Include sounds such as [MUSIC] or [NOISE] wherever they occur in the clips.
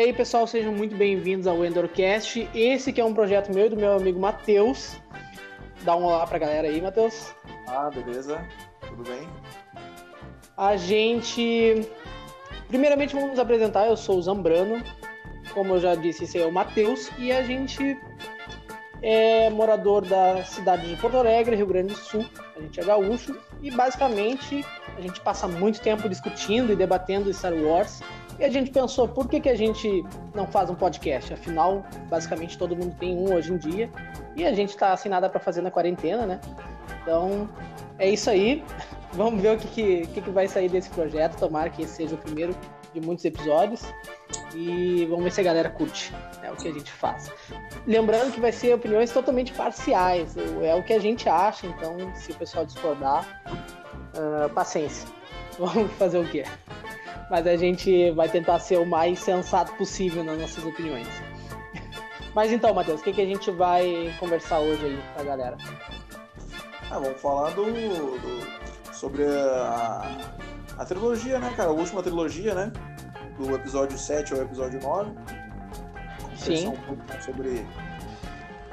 aí, pessoal, sejam muito bem-vindos ao Endorcast. Esse que é um projeto meu e do meu amigo Matheus. Dá um olá pra galera aí, Matheus. Ah, beleza? Tudo bem? A gente. Primeiramente, vamos nos apresentar. Eu sou o Zambrano. Como eu já disse, esse é o Matheus. E a gente é morador da cidade de Porto Alegre, Rio Grande do Sul. A gente é gaúcho. E basicamente, a gente passa muito tempo discutindo e debatendo Star Wars e a gente pensou, por que, que a gente não faz um podcast? Afinal, basicamente todo mundo tem um hoje em dia. E a gente tá sem nada para fazer na quarentena, né? Então, é isso aí. [LAUGHS] Vamos ver o que, que, que, que vai sair desse projeto. Tomara que esse seja o primeiro de muitos episódios. E vamos ver se a galera curte. É o que a gente faz. Lembrando que vai ser opiniões totalmente parciais. É o que a gente acha. Então, se o pessoal discordar, uh, paciência. [LAUGHS] Vamos fazer o quê? Mas a gente vai tentar ser o mais sensato possível nas nossas opiniões. [LAUGHS] Mas então, Matheus, o que, que a gente vai conversar hoje aí pra galera? Ah, vamos falar do, do sobre a, a trilogia, né, cara? A última trilogia, né? Do episódio 7 ao episódio 9. Sim. Um pouco sobre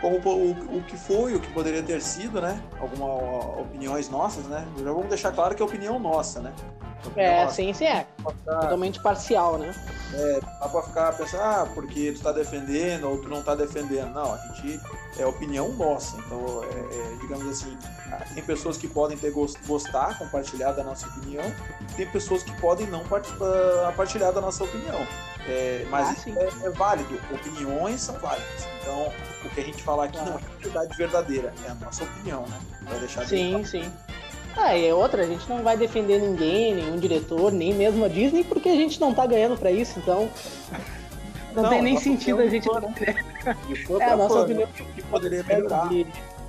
como o, o que foi, o que poderia ter sido, né? Algumas opiniões nossas, né? Já vamos deixar claro que é opinião nossa, né? É, nossa. sim, sim, é. Ficar... Totalmente parcial, né? É, dá pra ficar pensando, ah, porque tu tá defendendo ou tu não tá defendendo. Não, a gente é opinião nossa. Então, é, é, digamos assim, tem pessoas que podem ter gostar, compartilhar da nossa opinião, tem pessoas que podem não partilhar da nossa opinião. É, mas ah, é, é, válido, opiniões são válidas. Então, o que a gente falar aqui claro. não é verdade verdadeira, é a nossa opinião, né? Vai deixar sim, de sim. Ah, e é outra, a gente não vai defender ninguém, nenhum diretor, nem mesmo a Disney, porque a gente não tá ganhando pra isso, então. Não, não tem nem sentido a gente. Né? É, a nossa opinião. Que poderia melhorar.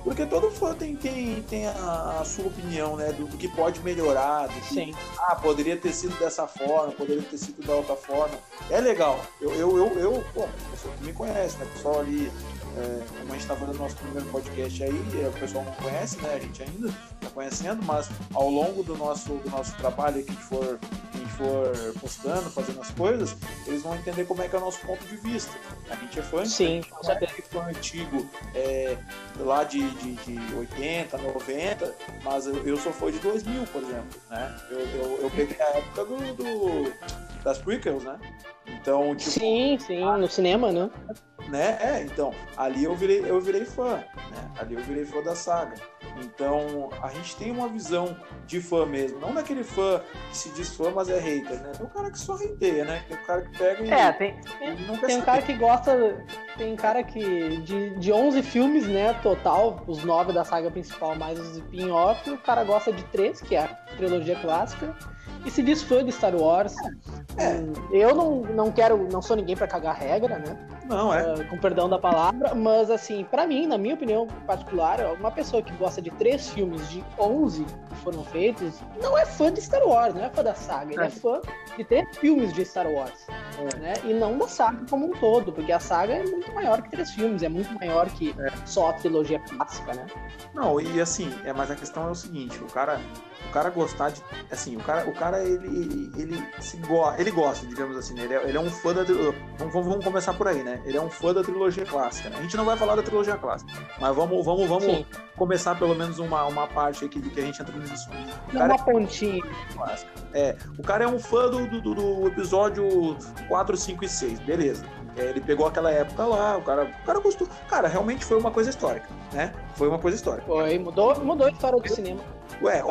Porque todo fã tem, tem, tem a, a sua opinião, né? Do, do, que pode melhorar. Do que, Sim. Ah, poderia ter sido dessa forma, poderia ter sido da outra forma. É legal. Eu, eu, eu, eu pô, pessoa que me conhece, né? O pessoal ali, é, como a gente tá fazendo nosso primeiro podcast aí, é, o pessoal não conhece, né? A gente ainda tá conhecendo, mas ao longo do nosso, do nosso trabalho que a gente for for postando, fazendo as coisas, eles vão entender como é que é o nosso ponto de vista. A gente é fã, Sim, com certeza. É fã antigo é, lá de, de, de 80, 90, mas eu, eu sou fã de 2000, por exemplo. Né? Eu, eu, eu peguei a época do, do, das prequels, né? Então, tipo, sim, sim, no cinema, né? né? É, então, ali eu virei, eu virei fã, né? Ali eu virei fã da saga. Então, a gente tem uma visão de fã mesmo, não daquele fã que se diz fã, mas é hater, né? Tem o cara que só hateia, né? Tem o cara que pega e. É, tem, tem, tem um cara que gosta. Tem um cara que. De, de 11 filmes, né? Total, os 9 da saga principal, mais os spin-off, o cara gosta de 3, que é a trilogia clássica e se diz fã de Star Wars. É. Hum, eu não, não quero, não sou ninguém para cagar regra, né? Não, é. Uh, com perdão da palavra, mas assim, para mim, na minha opinião particular, uma pessoa que gosta de três filmes de 11 que foram feitos, não é fã de Star Wars, não é fã da saga, ele é, é fã de três filmes de Star Wars, é. né? E não da saga como um todo, porque a saga é muito maior que três filmes, é muito maior que é. só a trilogia clássica, né? Não, e assim, é, mas a questão é o seguinte, o cara o cara gostar de. Assim, o cara, o cara ele, ele, se go, ele gosta, digamos assim, né? ele, é, ele é um fã da. Vamos, vamos começar por aí, né? Ele é um fã da trilogia clássica. Né? A gente não vai falar da trilogia clássica, mas vamos, vamos, vamos começar pelo menos uma, uma parte aqui do que a gente entra nos assuntos. Uma é, pontinha. É, o cara é um fã do, do, do episódio 4, 5 e 6, beleza. É, ele pegou aquela época lá, o cara, o cara gostou. Cara, realmente foi uma coisa histórica, né? Foi uma coisa histórica. Foi, mudou, mudou a história do cinema. Ué,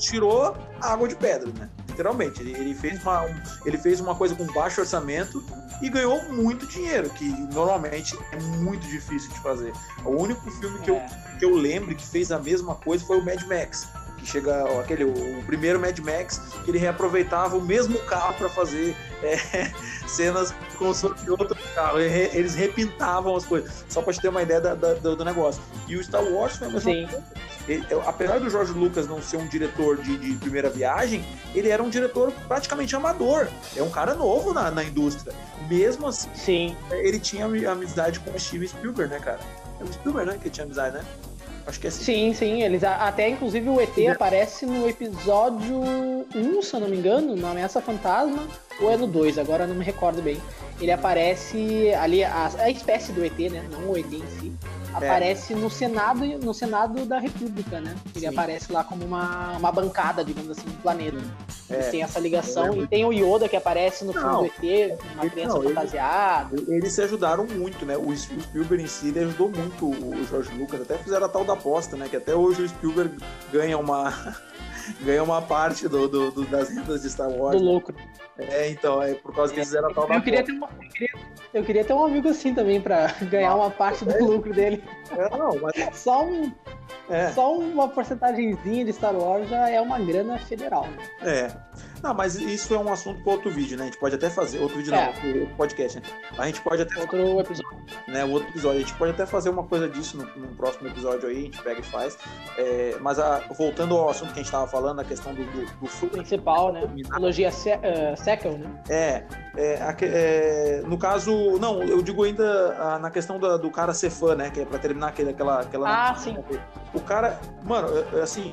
tirou a água de pedra, né? Literalmente. Ele, ele, fez uma, ele fez uma coisa com baixo orçamento e ganhou muito dinheiro, que normalmente é muito difícil de fazer. O único filme que, eu, é. que eu lembro que fez a mesma coisa foi o Mad Max. Que chega aquele, o, o primeiro Mad Max, que ele reaproveitava o mesmo carro para fazer é, [LAUGHS] cenas fosse outro carro. Eles repintavam as coisas, só para te ter uma ideia da, da, do, negócio. E o Star Wars foi a mesma Sim. coisa ele, apesar do Jorge Lucas não ser um diretor de, de, primeira viagem, ele era um diretor praticamente amador. É um cara novo na, na indústria. Mesmo assim, Sim. ele tinha amizade com o Steven Spielberg, né, cara? É o Spielberg, né, que tinha amizade, né? Acho que é assim. Sim, sim. Eles, até, inclusive, o ET aparece no episódio 1, se eu não me engano, na Ameaça Fantasma, ou é no 2, agora não me recordo bem. ele aparece ali, a, a espécie do ET, né? Não o ET em si. É. Aparece no Senado, no Senado da República, né? Ele Sim. aparece lá como uma, uma bancada, digamos assim, do planeta. É. Tem essa ligação. E tem o Yoda que aparece no filme Não. do ET, uma criança não, fantasiada. Eles se ajudaram muito, né? O Spielberg em si ajudou muito o George Lucas, até fizeram a tal da aposta, né? Que até hoje o Spielberg ganha uma [LAUGHS] ganha uma parte do, do- do- das rendas de Star Wars. Do lucro. É, então, é por causa que eles fizeram a tal da Eu queria, uma- eu, queria, eu queria ter um amigo assim também, pra ganhar uma parte do lucro dele. É, não, mas [LAUGHS] Só, um, é, só uma porcentagemzinha de Star Wars já é uma grana federal. Né? é. Não, mas isso é um assunto para outro vídeo, né? A gente pode até fazer. Outro vídeo É. não, outro podcast, né? A gente pode até Outro episódio né, outro episódio. A gente pode até fazer uma coisa disso no, no próximo episódio aí, a gente pega e faz. É, mas a- voltando ao assunto que a gente estava falando, a questão do, do, do filme. principal, né? Trilogia Se uh, Sequel, né? É, é, é, no caso, não, eu digo ainda ah, na questão da- do cara ser fã, né? Que é pra terminar aquele, aquela, aquela. Ah, sim. O cara, mano, é- é assim,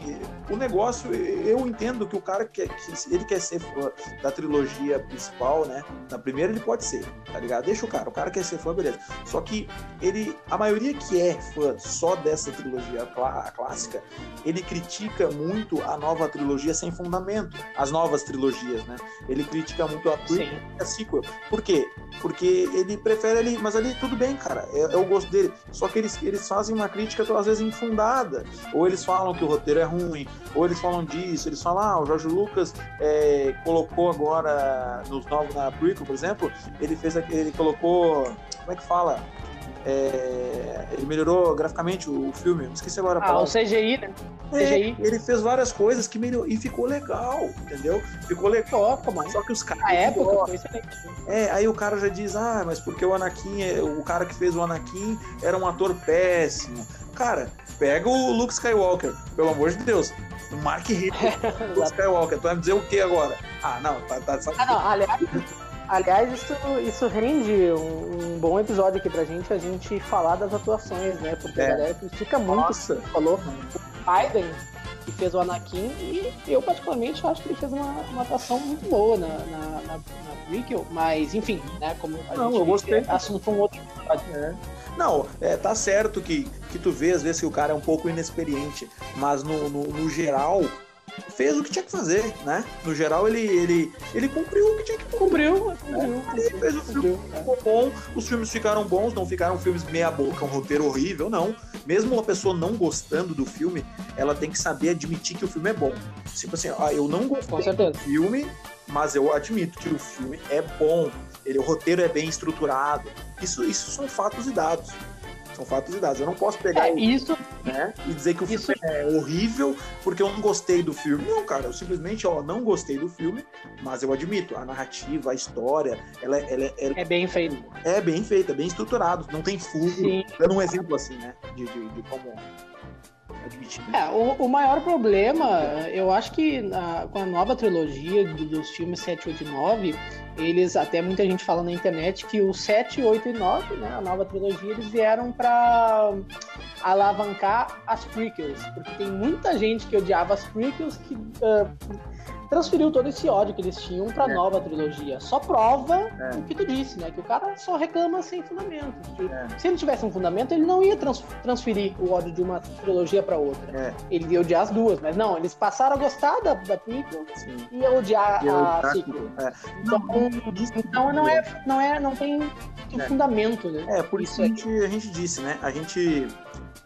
o negócio, eu entendo que o cara quer, que ele quer ser fã da trilogia principal, né? Na primeira ele pode ser, tá ligado? Deixa o cara, o cara quer ser fã, beleza. Só que ele, a maioria que é fã só dessa trilogia clá- clássica, ele critica muito a nova trilogia sem fundamento, as novas trilogias, né? Ele critica muito a prequel Sim. a sequel. Por quê? Porque ele prefere ali, mas ali tudo bem, cara, é, é o gosto dele. Só que eles, eles fazem uma crítica às vezes infundada. Ou eles falam que o roteiro é ruim, ou eles falam disso, eles falam, ah, o Jorge Lucas é, colocou agora nos novos na prequel, por exemplo, ele fez ele colocou, como é que fala? É, ele melhorou graficamente o, o filme, me esqueci agora a Ah, palavra. o CGI, né? É, CGI. ele fez várias coisas que melhorou e ficou legal, entendeu? Ficou legal. Toca, Só que os caras na época foi excelente. é, aí o cara já diz, ah, mas porque o Anakin, é- o cara que fez o Anakin era um ator péssimo. Cara, pega o Luke Skywalker, pelo amor de Deus. O Mark Hamill, [LAUGHS] Luke Skywalker, tu vai me dizer o que agora? Ah, não, tá, tá de Ah, não, aliás, aliás isso, isso rende um, um bom episódio aqui pra gente, a gente falar das atuações, né? Porque É. a galera critica muito Nossa. o que falou. O Biden, que fez o Anakin, e eu particularmente acho que ele fez uma, uma atuação muito boa na, na, na, na prequel, mas enfim, né? Como a Não, gente eu gostei. é assunto um outro episódio. Não, é, tá certo que, que tu vê às vezes que o cara é um pouco inexperiente, mas no, no, no geral fez o que tinha que fazer, né? No geral ele, ele, ele cumpriu o que tinha que cumprir. Cumpriu, cumpriu, Ele fez o filme é. ficou bom, os filmes ficaram bons, não ficaram filmes meia boca, um roteiro horrível, não. Mesmo uma pessoa não gostando do filme, ela tem que saber admitir que o filme é bom. Tipo assim, ah, eu não gostei do filme, mas eu admito que o filme é bom, ele, o roteiro é bem estruturado. Isso, isso são fatos e dados. São fatos e dados. Eu não posso pegar É, o- isso, né, e dizer que o filme Isso- é horrível porque eu não gostei do filme. Não, cara, eu simplesmente ó, não gostei do filme, mas eu admito, a narrativa, a história, ela, é- ela, é- ela é bem feito. é bem feita, bem estruturado, não tem. Sim. Dando um exemplo assim, né? De, de, de como admitir. É, o, o maior problema, eu acho que na- com a nova trilogia do- dos filmes 7, 8 e 9, eles, até muita gente fala na internet que o 7, 8 e 9, né, a nova trilogia, eles vieram pra alavancar as prequels, porque tem muita gente que odiava as prequels que ah, transferiu todo esse ódio que eles tinham pra É. nova trilogia. Só prova É. o que tu disse, né, que o cara só reclama sem fundamento. É. Se ele tivesse um fundamento, ele não ia trans- transferir o ódio de uma trilogia pra outra É, ele ia odiar as duas, mas não, eles passaram a gostar da, da prequel sim. e ia odiar eu- a sequel. é. Então, então não é, não é, não tem É. fundamento, né? É, por isso, Isso a, gente, a gente disse, né? A gente,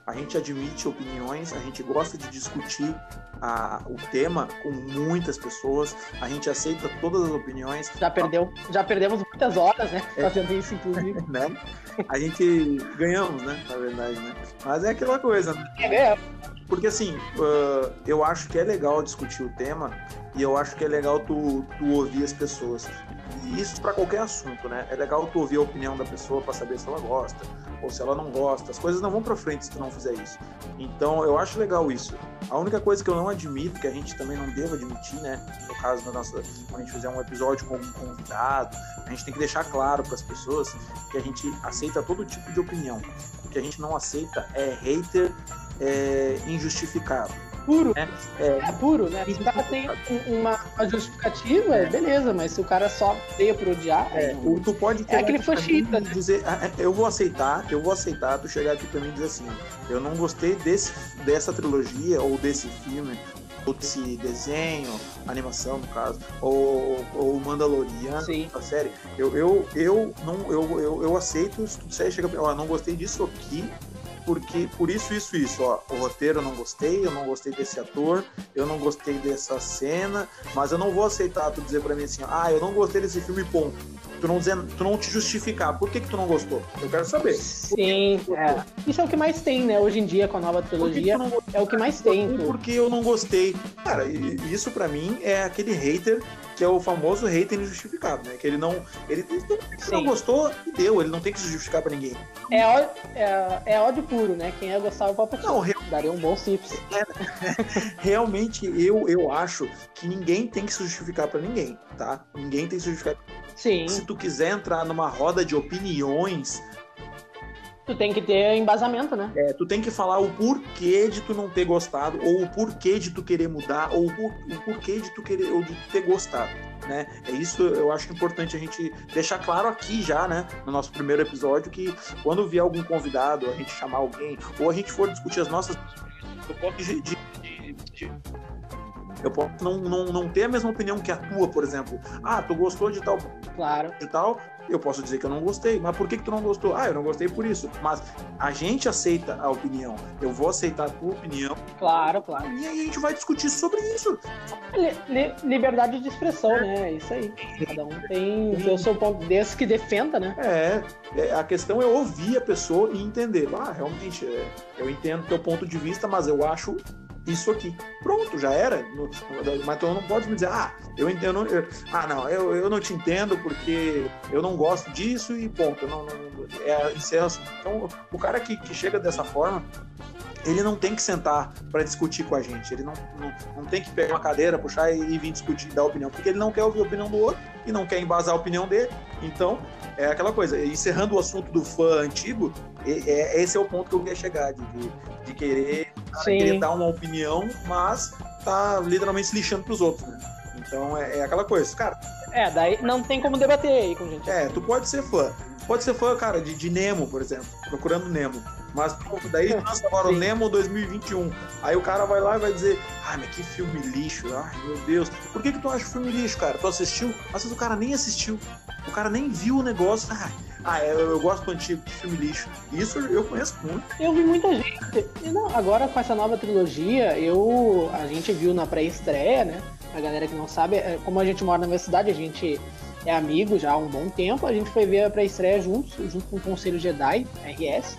a gente admite opiniões, a gente gosta de discutir a, o tema com muitas pessoas, a gente aceita todas as opiniões, Já perdeu, já perdemos muitas horas, né? É. Fazendo isso, inclusive. [LAUGHS] né? A gente ganhamos, né? Na verdade, né? Mas é aquela coisa, né? É, Porque assim, ah, eu acho que é legal discutir o tema e eu acho que é legal tu, tu ouvir as pessoas. Isso para qualquer assunto, né? É legal tu ouvir a opinião da pessoa para saber se ela gosta ou se ela não gosta. As coisas não vão para frente se tu não fizer isso. Então, eu acho legal isso. A única coisa que eu não admito, que a gente também não deva admitir, né? No caso da nossa, quando a gente fizer um episódio com um convidado, a gente tem que deixar claro para as pessoas que a gente aceita todo tipo de opinião. O que a gente não aceita é hater é, injustificado. Puro. É, é, é puro, né? Se o cara tem uma, uma justificativa, é. beleza, mas se o cara só odeia por odiar. É, não... tu pode ter é aquele fachista, né? dizer, ah, é, eu vou aceitar, eu vou aceitar, tu chegar aqui pra mim e dizer assim, eu não gostei desse, dessa trilogia ou desse filme ou desse desenho, animação no caso, ou, ou Mandaloriano, Sim. a série, eu, eu, eu, não, eu, eu, eu aceito se tu disser, chega, ó, não gostei disso aqui, porque por isso, isso, isso, ó, o roteiro eu não gostei, eu não gostei desse ator, eu não gostei dessa cena, mas eu não vou aceitar tu dizer para mim assim, ah, eu não gostei desse filme, ponto. Tu não, dizer, tu não te justificar. Por que, que tu não gostou? Eu quero saber. Sim, é. Isso é o que mais tem, né? Hoje em dia, com a nova trilogia, é o que mais tem. Porque eu não gostei. Cara, isso para mim é aquele hater que é o famoso hater injustificado, né? Que ele não. Ele, ele não gostou e deu, ele não tem que se justificar pra ninguém. É, ódio, é, é ódio puro, né? Quem é gostar do Papa Não, real... daria um bom chips. É, [LAUGHS] realmente, eu, eu acho que ninguém tem que se justificar pra ninguém, tá? Ninguém tem que se justificar. Sim. Se tu quiser entrar numa roda de opiniões, Tu tem que ter embasamento, né? É, tu tem que falar o porquê de tu não ter gostado, ou o porquê de tu querer mudar, ou o, porquê de tu querer ou de tu ter gostado. Né? É isso eu acho importante a gente deixar claro aqui já, né, no nosso primeiro episódio, que quando vier algum convidado, a gente chamar alguém, ou a gente for discutir as nossas eu posso de, de, de, eu posso não, não, não ter a mesma opinião que a tua, por exemplo. Ah, tu gostou de tal, claro. de tal, eu posso dizer que eu não gostei. Mas por que, que tu não gostou? Ah, eu não gostei por isso. Mas a gente aceita a opinião. Eu vou aceitar a tua opinião. Claro, claro. E aí a gente vai discutir sobre isso. Li liberdade de expressão, né? É isso aí. Cada um tem o seu ponto desse que defenda, né? É, é, a questão é ouvir a pessoa e entender. Ah, realmente, é, eu entendo teu ponto de vista, mas eu acho isso aqui. Pronto, já era. Mas tu não pode me dizer, ah, eu entendo. Eu, ah, não, eu, eu não te entendo porque eu não gosto disso e ponto. Não, não, é assim. Então, o cara que, que chega dessa forma, ele não tem que sentar para discutir com a gente. Ele não, não, não, tem que pegar uma cadeira, puxar e, e vir discutir, dar opinião, porque ele não quer ouvir a opinião do outro e não quer embasar a opinião dele. Então, é aquela coisa. Encerrando o assunto do fã antigo, é, esse é o ponto que eu queria chegar, de, de querer, querer dar uma opinião, mas tá literalmente se lixando pros outros, né? Então é, é aquela coisa, cara. É, daí não tem como debater aí com gente. É, tu pode ser fã. Pode ser fã, cara, de, de Nemo, por exemplo, procurando Nemo. Mas daí [LAUGHS] lança agora o Nemo 2021. Aí o cara vai lá e vai dizer: Ai, mas que filme lixo. Ai, meu Deus. Por que, que tu acha filme lixo, cara? Tu assistiu? Às vezes o cara nem assistiu. O cara nem viu o negócio. Ah, ah eu, eu gosto do antigo, que filme lixo. Isso eu conheço muito. Eu vi muita gente. E não, agora com essa nova trilogia, eu. A gente viu na pré-estreia, né? A galera que não sabe, é, como a gente mora na minha cidade, a gente é amigo já há um bom tempo. A gente foi ver a pré-estreia juntos, junto com o Conselho Jedi, RS.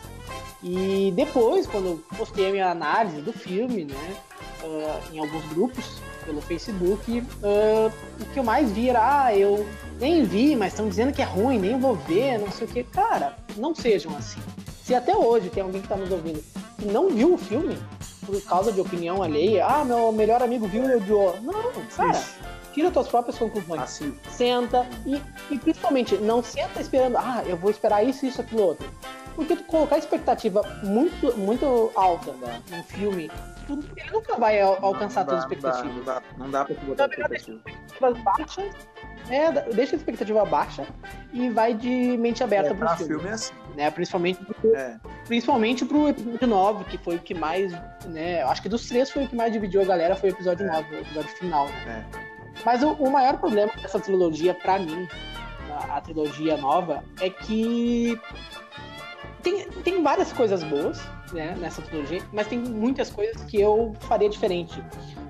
E depois, quando eu postei a minha análise do filme, né, uh, em alguns grupos pelo Facebook, uh, o que eu mais vi era, ah, eu nem vi, mas estão dizendo que é ruim, nem vou ver, não sei o que. Cara, não sejam assim. Se até hoje tem alguém que está nos ouvindo que não viu o filme por causa de opinião alheia, ah, meu melhor amigo viu e odiou. Não, cara, tira tuas próprias conclusões. Assim. Senta e, e principalmente não senta esperando, ah, eu vou esperar isso, isso, aquilo outro. Porque tu colocar expectativa muito, muito alta né, num filme, tu, ele nunca vai alcançar não, não todas as expectativas. Não dá, não dá pra tu botar expectativa. baixas, é, deixa a expectativa baixa e vai de mente aberta é, pro filme. filme é assim. Né, principalmente, pro, é. principalmente pro episódio 9, que foi o que mais, né, acho que dos três foi o que mais dividiu a galera, foi o episódio é. 9, o episódio final. Né? É. Mas o, o maior problema dessa trilogia, para mim, a trilogia nova, é que tem, tem várias coisas boas né, nessa trilogia, mas tem muitas coisas que eu faria diferente.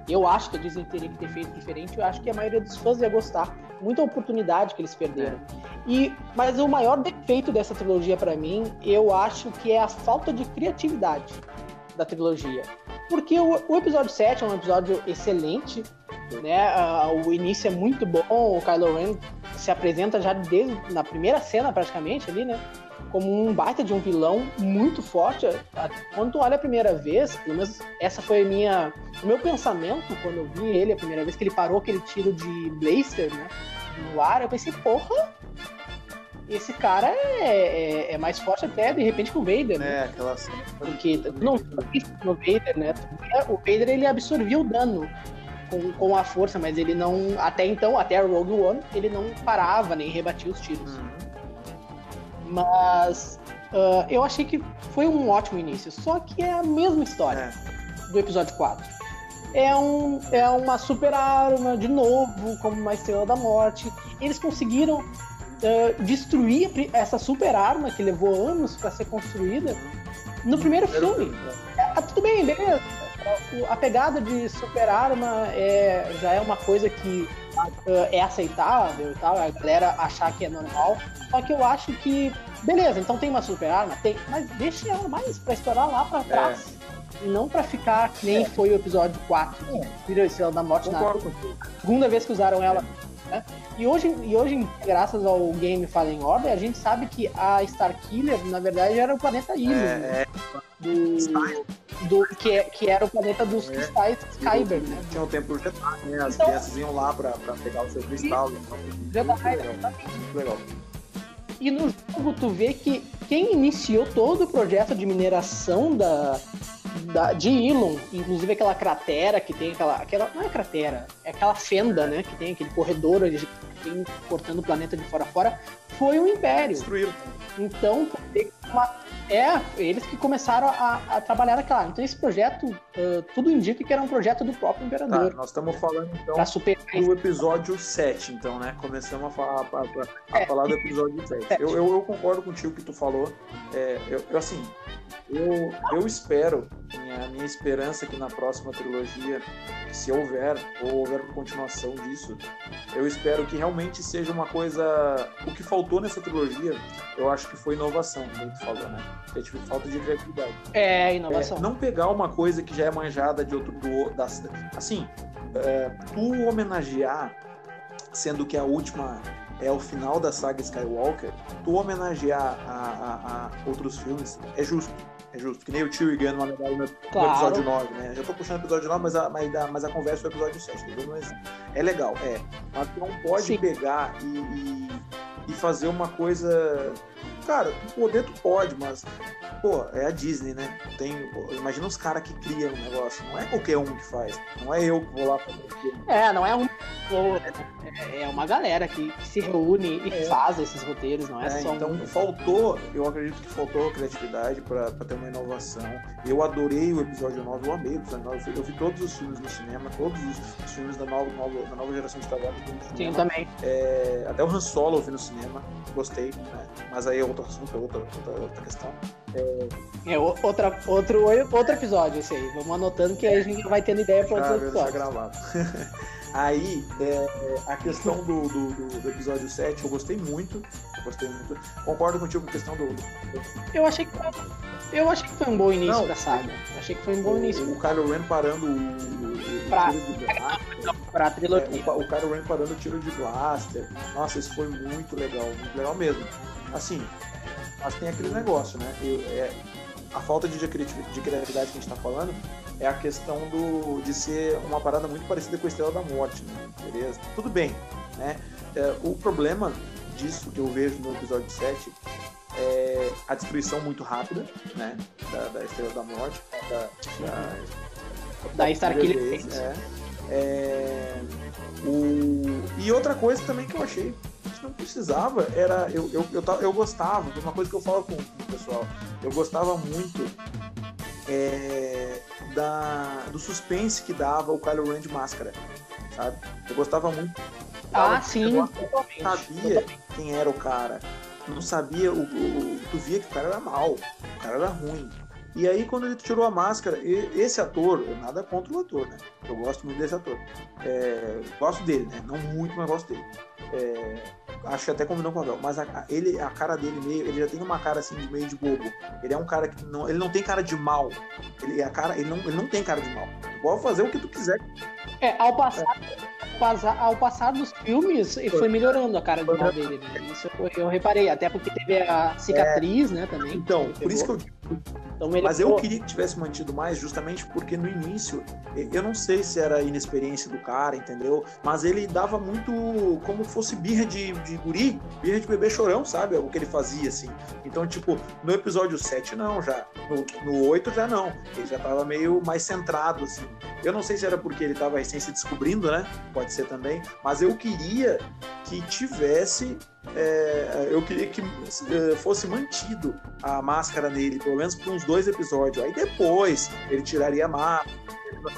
Eu acho que a Disney teria que ter feito diferente, eu acho que a maioria dos fãs ia gostar. Muita oportunidade que eles perderam. E, mas o maior defeito dessa trilogia para mim, eu acho que é a falta de criatividade da trilogia. Porque o, o episódio 7 é um episódio excelente, né? Uh, o início é muito bom, o Kylo Ren se apresenta já desde na primeira cena praticamente ali, né? Como um baita de um vilão muito forte. Quando tu olha a primeira vez, pelo menos essa foi a minha, o meu pensamento quando eu vi ele a primeira vez que ele parou aquele tiro de blaster, né, no ar, eu pensei, porra, esse cara é, é, é, mais forte até, de repente, que o Vader, né? É, aquela Porque não no Vader, né? O Vader, ele absorvia o dano com, com a força, mas ele não... Até então, até a Rogue One, ele não parava nem rebatia os tiros. Uhum. Mas uh, eu achei que foi um ótimo início. Só que é a mesma história é. do episódio 4 é, um, é uma super arma, de novo, como uma estrela da morte. Eles conseguiram uh, destruir essa super arma que levou anos para ser construída no primeiro filme. É, tudo bem, beleza. A pegada de super arma é, já é uma coisa que é aceitável e tal, a galera achar que é normal. Só que eu acho que, beleza, então tem uma super arma, tem, mas deixa ela mais pra estourar lá pra trás. É não para ficar que nem é. foi o episódio 4, que é. virou Estrela da Morte na segunda vez que usaram ela. Né? E hoje, e hoje, graças ao game Fallen Order, a gente sabe que a Starkiller, na verdade, era o planeta Ilium. É, é. Do, do, que, que era o planeta dos é. cristais Kyber, né? Tinha o templo Jedi, né? As então, crianças iam lá pra, pra pegar o seu cristal. Jedi, muito legal. E no jogo tu vê que quem iniciou todo o projeto de mineração da, da, de Elon, inclusive aquela cratera que tem aquela, aquela. Não é cratera, é aquela fenda, né? Que tem aquele corredor que tem cortando o planeta de fora a fora, foi o Império. Destruíram. Então, é, eles que começaram a, a trabalhar naquela. Então, esse projeto, uh, tudo indica que era um projeto do próprio Imperador. Tá, nós estamos falando, então, do episódio 7, então, né? Começamos a falar, a, a, a é. falar do episódio 7. Eu, eu, eu, concordo contigo que tu falou. É, eu, eu, assim, eu, eu espero, minha, minha esperança é que na próxima trilogia, se houver, ou houver continuação disso, eu espero que realmente seja uma coisa. O que faltou nessa trilogia, eu acho que foi inovação, como tu falou, né? É tipo falta de criatividade. É, inovação. É, não pegar uma coisa que já é manjada de outro. Do, das, assim, é, tu homenagear, sendo que a última é o final da saga Skywalker, tu homenagear a, a, a outros filmes é justo é justo. Que nem o tio ganhando uma medalha no, claro. episódio 9, né? Já tô puxando o episódio 9, mas a, mas a, mas a conversa foi o episódio 7, entendeu? Mas é legal, é. Mas tu não pode Sim. pegar e, e, e fazer uma coisa. Cara, poder tu pode, mas pô, é a Disney, né? Tem, imagina os caras que criam o negócio. Não é qualquer um que faz. Não é eu que vou lá fazer É, não é um. É, é uma galera que, que se reúne e é. faz esses roteiros, não é, é só Então um... faltou, eu acredito que faltou criatividade para ter uma inovação. Eu adorei o episódio 9, eu amei o episódio 9. Eu vi todos os filmes no cinema, todos os filmes da nova, nova, da nova geração de Wars. Sim, também. É, até o Han Solo eu vi no cinema, gostei, né? Mas aí é outro assunto, é outra, outra, outra questão. É, é outra, outro, outro episódio esse aí. Vamos anotando que aí a gente vai tendo ideia para outro episódio. gravado. [LAUGHS] aí, é, a questão do, do, do, episódio 7, eu gostei muito. Gostei muito. Concordo contigo com a questão do. Eu achei que eu achei que foi um bom início Não, da saga. Eu achei que foi um bom início. O Kylo Ren parando o, o pra, tiro de blaster. Pra trilogia. É, o, o Kylo Ren parando o tiro de blaster. Nossa, isso foi muito legal. Muito legal mesmo. Assim, mas tem aquele negócio, né? Eu, é, a falta de, de criatividade que a gente está falando é a questão do, de ser uma parada muito parecida com a Estrela da Morte, né? Beleza? Tudo bem, né? É, o problema disso que eu vejo no episódio 7 é a destruição muito rápida, né? Da, da Estrela da Morte, da, da, da Starkiller. É, é, o... E outra coisa também que eu achei não precisava, era. Eu, eu, eu, eu gostava, uma coisa que eu falo com, com o pessoal, eu gostava muito é, da, do suspense que dava o Kylo Ren de máscara, sabe? Eu gostava muito. Ah, sim. Eu sabia quem era o cara. Não sabia, o, o, tu via que o cara era mal, o cara era ruim. E aí, quando ele tirou a máscara, esse ator, nada contra o ator, né? Eu gosto muito desse ator. É, gosto dele, né? Não muito, mas gosto dele. É, acho que até combinou com o Abel, mas a, ele, a cara dele meio, ele já tem uma cara assim de meio de bobo. Ele é um cara que não, ele não tem cara de mal. Ele a cara, ele não, ele não tem cara de mal. Tu pode fazer o que tu quiser. É, ao passar, é. ao passar dos filmes, ele foi melhorando a cara de mal dele. Né? Isso eu, eu, reparei, até porque teve a cicatriz, né, também. Então, por isso que eu Então, Mas eu queria que tivesse mantido mais, justamente porque no início, eu não sei se era inexperiência do cara, entendeu? Mas ele dava muito como fosse birra de, de guri, birra de bebê chorão, sabe? O que ele fazia, assim. Então, tipo, no episódio 7 não, já. No, no 8 já não. Ele já tava meio mais centrado, assim. Eu não sei se era porque ele tava recém se descobrindo, né? Pode ser também. Mas eu queria que tivesse é, eu queria que é, fosse mantido a máscara nele, pelo menos por uns dois episódios. Aí depois ele tiraria a máscara.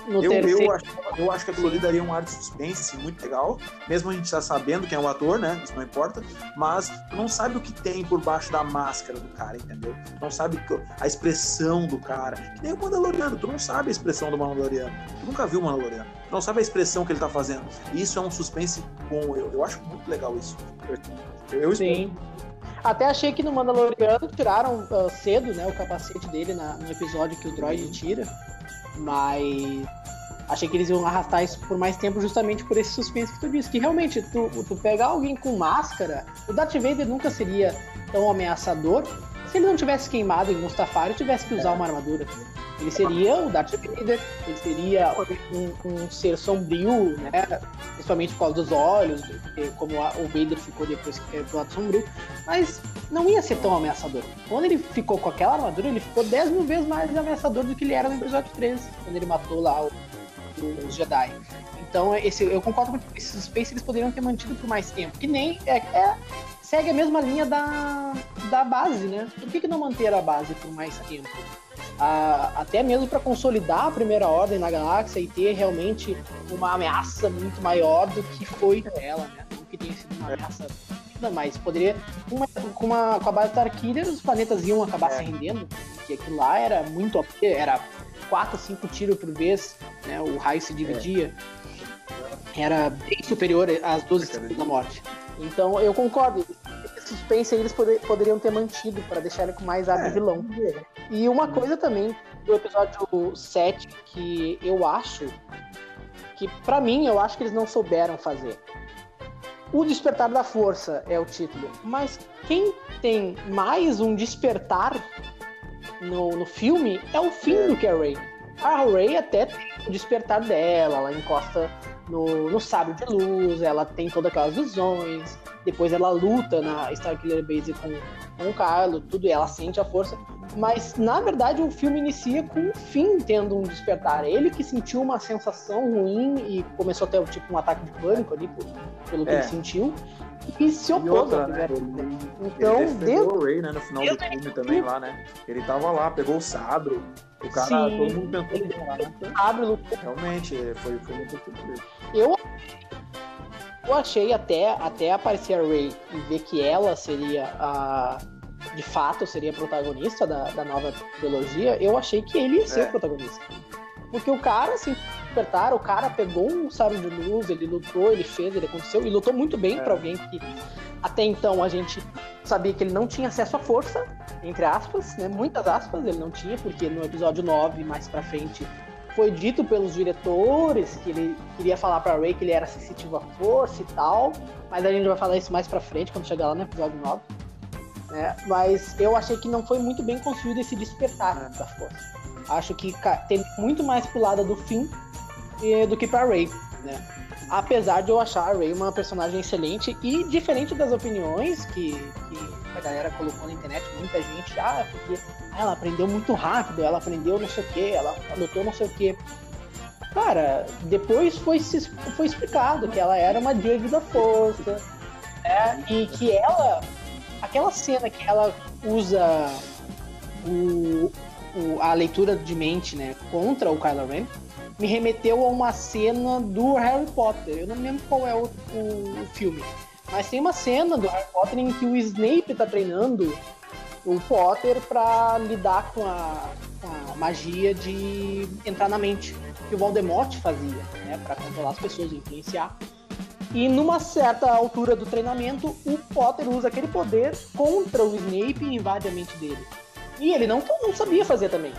Eu, eu, acho, eu acho que aquilo ali daria um ar de suspense assim, muito legal, mesmo a gente já sabendo quem é o ator, né? Isso não importa, mas tu não sabe o que tem por baixo da máscara do cara, entendeu? Não sabe a expressão do cara. Que nem o Mandaloriano, tu não sabe a expressão do Mandaloriano. Tu nunca viu o Mandaloriano. Não sabe a expressão que ele tá fazendo. Isso é um suspense bom. Eu, eu acho muito legal isso. Eu, eu Sim. Até achei que no Mandaloriano tiraram uh, cedo, né, o capacete dele na, no episódio que o droid tira. Mas achei que eles iam arrastar isso por mais tempo justamente por esse suspense que tu disse. Que realmente, tu, tu pegar alguém com máscara, o Darth Vader nunca seria tão ameaçador se ele não tivesse queimado em Mustafar e tivesse que usar uma armadura. Ele seria o Darth Vader, ele seria um, um ser sombrio, né? Principalmente por causa dos olhos, como o Vader ficou depois que do lado sombrio. Mas não ia ser tão ameaçador. Quando ele ficou com aquela armadura, ele ficou 10 mil vezes mais ameaçador do que ele era no episódio 13, quando ele matou lá o, os Jedi. Então, esse, eu concordo com esse suspense eles poderiam ter mantido por mais tempo. Que nem é, é, segue a mesma linha da, da base, né? Por que, que não manter a base por mais tempo? Ah, até mesmo para consolidar a primeira ordem na galáxia e ter realmente uma ameaça muito maior do que foi ela, né? Não que tenha sido uma ameaça ainda mais. Poderia, com, uma, com, uma, com a base Starkiller, os planetas iam acabar é. se rendendo, porque aquilo lá era muito era 4, 5 tiros por vez, né? O raio se dividia. É. Era bem superior às 12 estrelas da morte. Então eu concordo. Suspense eles poder, poderiam ter mantido para deixar ele com mais ar de é. vilão. E uma coisa também do episódio 7 que eu acho que para mim eu acho que eles não souberam fazer. O Despertar da Força é o título, mas quem tem mais um despertar no, no filme é o fim do que a Ray. A Ray até tem o despertar dela, ela encosta no, no sábio de luz, ela tem todas aquelas visões, depois ela luta na Starkiller Base com, com o Kylo, tudo, e ela sente a força. Mas, na verdade, o filme inicia com o Finn tendo um despertar. Ele que sentiu uma sensação ruim e começou a ter tipo, um ataque de pânico ali, por, pelo que é. ele sentiu e se opôs ao né? Ele, então, ele o Ray, né, no final do filme também lá, né? Ele tava lá, pegou o sabre. O cara, Sim, todo mundo tentou ele lá, né? Sabre, Realmente, foi, foi muito. Eu eu achei até, até aparecer a Ray e ver que ela seria a. De fato, seria a protagonista da, da nova trilogia, eu achei que ele ia ser é. o protagonista. Porque o cara, assim, despertar, o cara pegou um sábio de luz, ele lutou, ele fez, ele aconteceu, e lutou muito bem é. para alguém que até então a gente sabia que ele não tinha acesso à força, entre aspas, né? Muitas aspas ele não tinha, porque no episódio 9, mais pra frente, foi dito pelos diretores que ele queria falar para Ray que ele era sensitivo à força e tal, mas a gente vai falar isso mais pra frente, quando chegar lá no episódio 9. Né? Mas eu achei que não foi muito bem construído esse despertar da força. Acho que tem muito mais pro lado do Finn do que pra Ray, né? Apesar de eu achar a Ray uma personagem excelente e diferente das opiniões que, que a galera colocou na internet, muita gente, ah, porque ela aprendeu muito rápido, ela aprendeu não sei o que, ela lutou não sei o que. Cara, depois foi, foi explicado que ela era uma Jade da força, né? E que ela, aquela cena que ela usa o, o, a leitura de mente, né, contra o Kylo Ren, me remeteu a uma cena do Harry Potter. Eu não lembro qual é o, o, o filme. Mas tem uma cena do Harry Potter em que o Snape tá treinando o Potter para lidar com a, com a, magia de entrar na mente que o Voldemort fazia, né, para controlar as pessoas, influenciar. E numa certa altura do treinamento, o Potter usa aquele poder contra o Snape e invade a mente dele. E ele não, não sabia fazer também.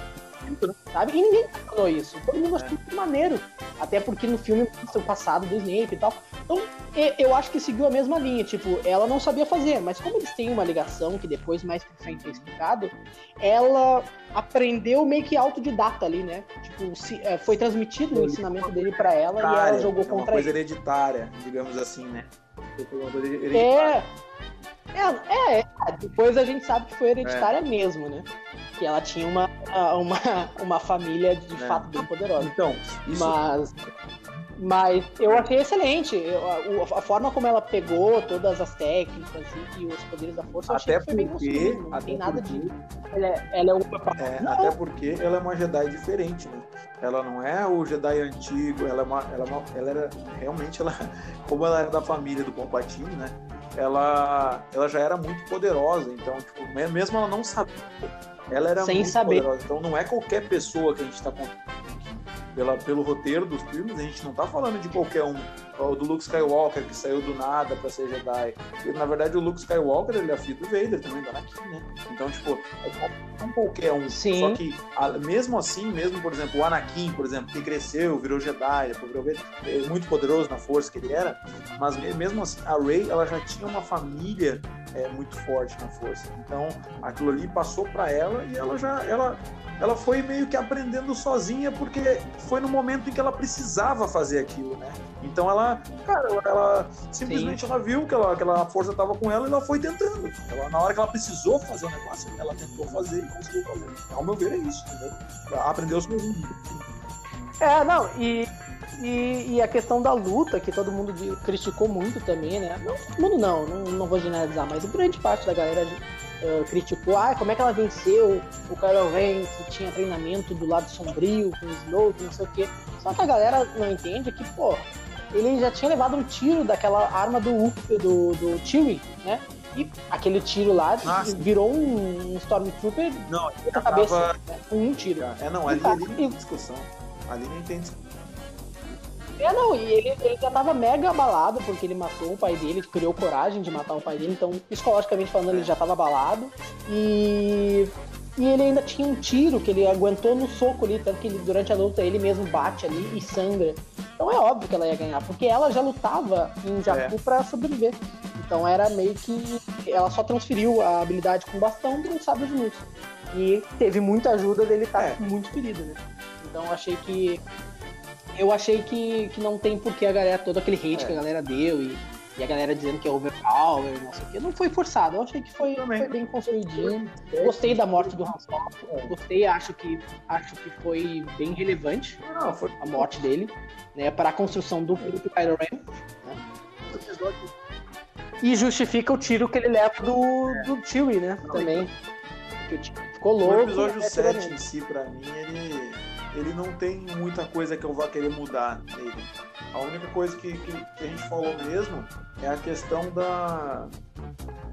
Sabe? E ninguém falou isso. Todo mundo achou é. muito maneiro. Até porque no filme mostra o passado do Snape e tal. Então, eu acho que seguiu a mesma linha. Tipo, ela não sabia fazer, mas como eles têm uma ligação que depois, mais pra frente, é explicado, ela aprendeu meio que autodidata ali, né? Tipo, se, é, foi transmitido o ensinamento dele para ela e ela jogou é contra uma coisa ele. hereditária, digamos assim, né? É, é, é, depois a gente sabe que foi hereditária é. mesmo, né? Que ela tinha uma, uma, [LAUGHS] uma família de é. fato bem poderosa. Então, isso... Mas, mas eu achei excelente. Eu, a, a, forma como ela pegou todas as técnicas e, e os poderes da força, até eu achei porque, bem Não até tem nada porque, de. Ela é, ela é uma. É, até porque ela é uma Jedi diferente, né? Ela não é o Jedi antigo, ela é uma, ela, é uma, ela era realmente ela, [LAUGHS] como ela era da família do Palpatine, né? Ela, ela já era muito poderosa, então tipo, mesmo ela não sabia, ela era Sem muito saber. poderosa. Então não é qualquer pessoa que a gente está pela, pelo roteiro dos filmes, a gente não tá falando de qualquer um. O do Luke Skywalker, que saiu do nada pra ser Jedi. E, na verdade, o Luke Skywalker, ele é filho do Vader também, do Anakin, né? Então, tipo, não é qualquer um. Sim. Só que, mesmo assim, mesmo, por exemplo, o Anakin, por exemplo, que cresceu, virou Jedi, depois virou Vader, é muito poderoso na força que ele era, mas mesmo assim, a Rey, ela já tinha uma família é, muito forte na força. Então, aquilo ali passou para ela e ela já, ela, ela foi meio que aprendendo sozinha porque foi no momento em que ela precisava fazer aquilo, né? Então ela, cara, ela, ela simplesmente ela viu que ela, aquela força estava com ela e ela foi tentando. Ela, na hora que ela precisou fazer o negócio, ela tentou fazer e conseguiu fazer. Ao meu ver é isso, entendeu? Ela aprendeu sozinha. É, não, e, e, e, a questão da luta, que todo mundo criticou muito também, né? Não todo mundo não, não, não vou generalizar, mas grande parte da galera uh, criticou, ah, como é que ela venceu o Kylo Ren, que tinha treinamento do lado sombrio, com o Snoke, não sei o quê. Só que a galera não entende que, pô, ele já tinha levado um tiro daquela arma do, do, do Chewie, né? E aquele tiro lá Nossa. virou um, um Stormtrooper não, na cabeça, tava... né? com um tiro. É, não, ali, ali não tem discussão. Ali nem tem discussão. É, não, e ele, ele já tava mega abalado porque ele matou o pai dele, criou coragem de matar o pai dele, então, psicologicamente falando, ele já tava abalado. E e ele ainda tinha um tiro que ele aguentou no soco ali, tanto que ele, durante a luta ele mesmo bate ali e sangra. Então é óbvio que ela ia ganhar, porque ela já lutava em Jakku é. para sobreviver. Então era meio que ela só transferiu a habilidade com bastão um sábio de luz. E teve muita ajuda dele estar tá é. muito ferido, né? Então eu achei que eu achei que, que não tem porquê a galera todo aquele hate é. que a galera deu e e a galera dizendo que é overpower, não sei o que. Não foi forçado, eu achei que foi, foi bem construidinho. Gostei da morte do Han Solo, gostei, acho que, acho que foi bem relevante não, foi... a morte dele, né, para a construção do do Kylo Ren. Né? E justifica o tiro que ele leva do, do Chewie, né, também. Que o ficou louco. O episódio né, 7 em si, pra mim, ele, ele não tem muita coisa que eu vá querer mudar nele. A única coisa que, que, que, a gente falou mesmo é a questão da,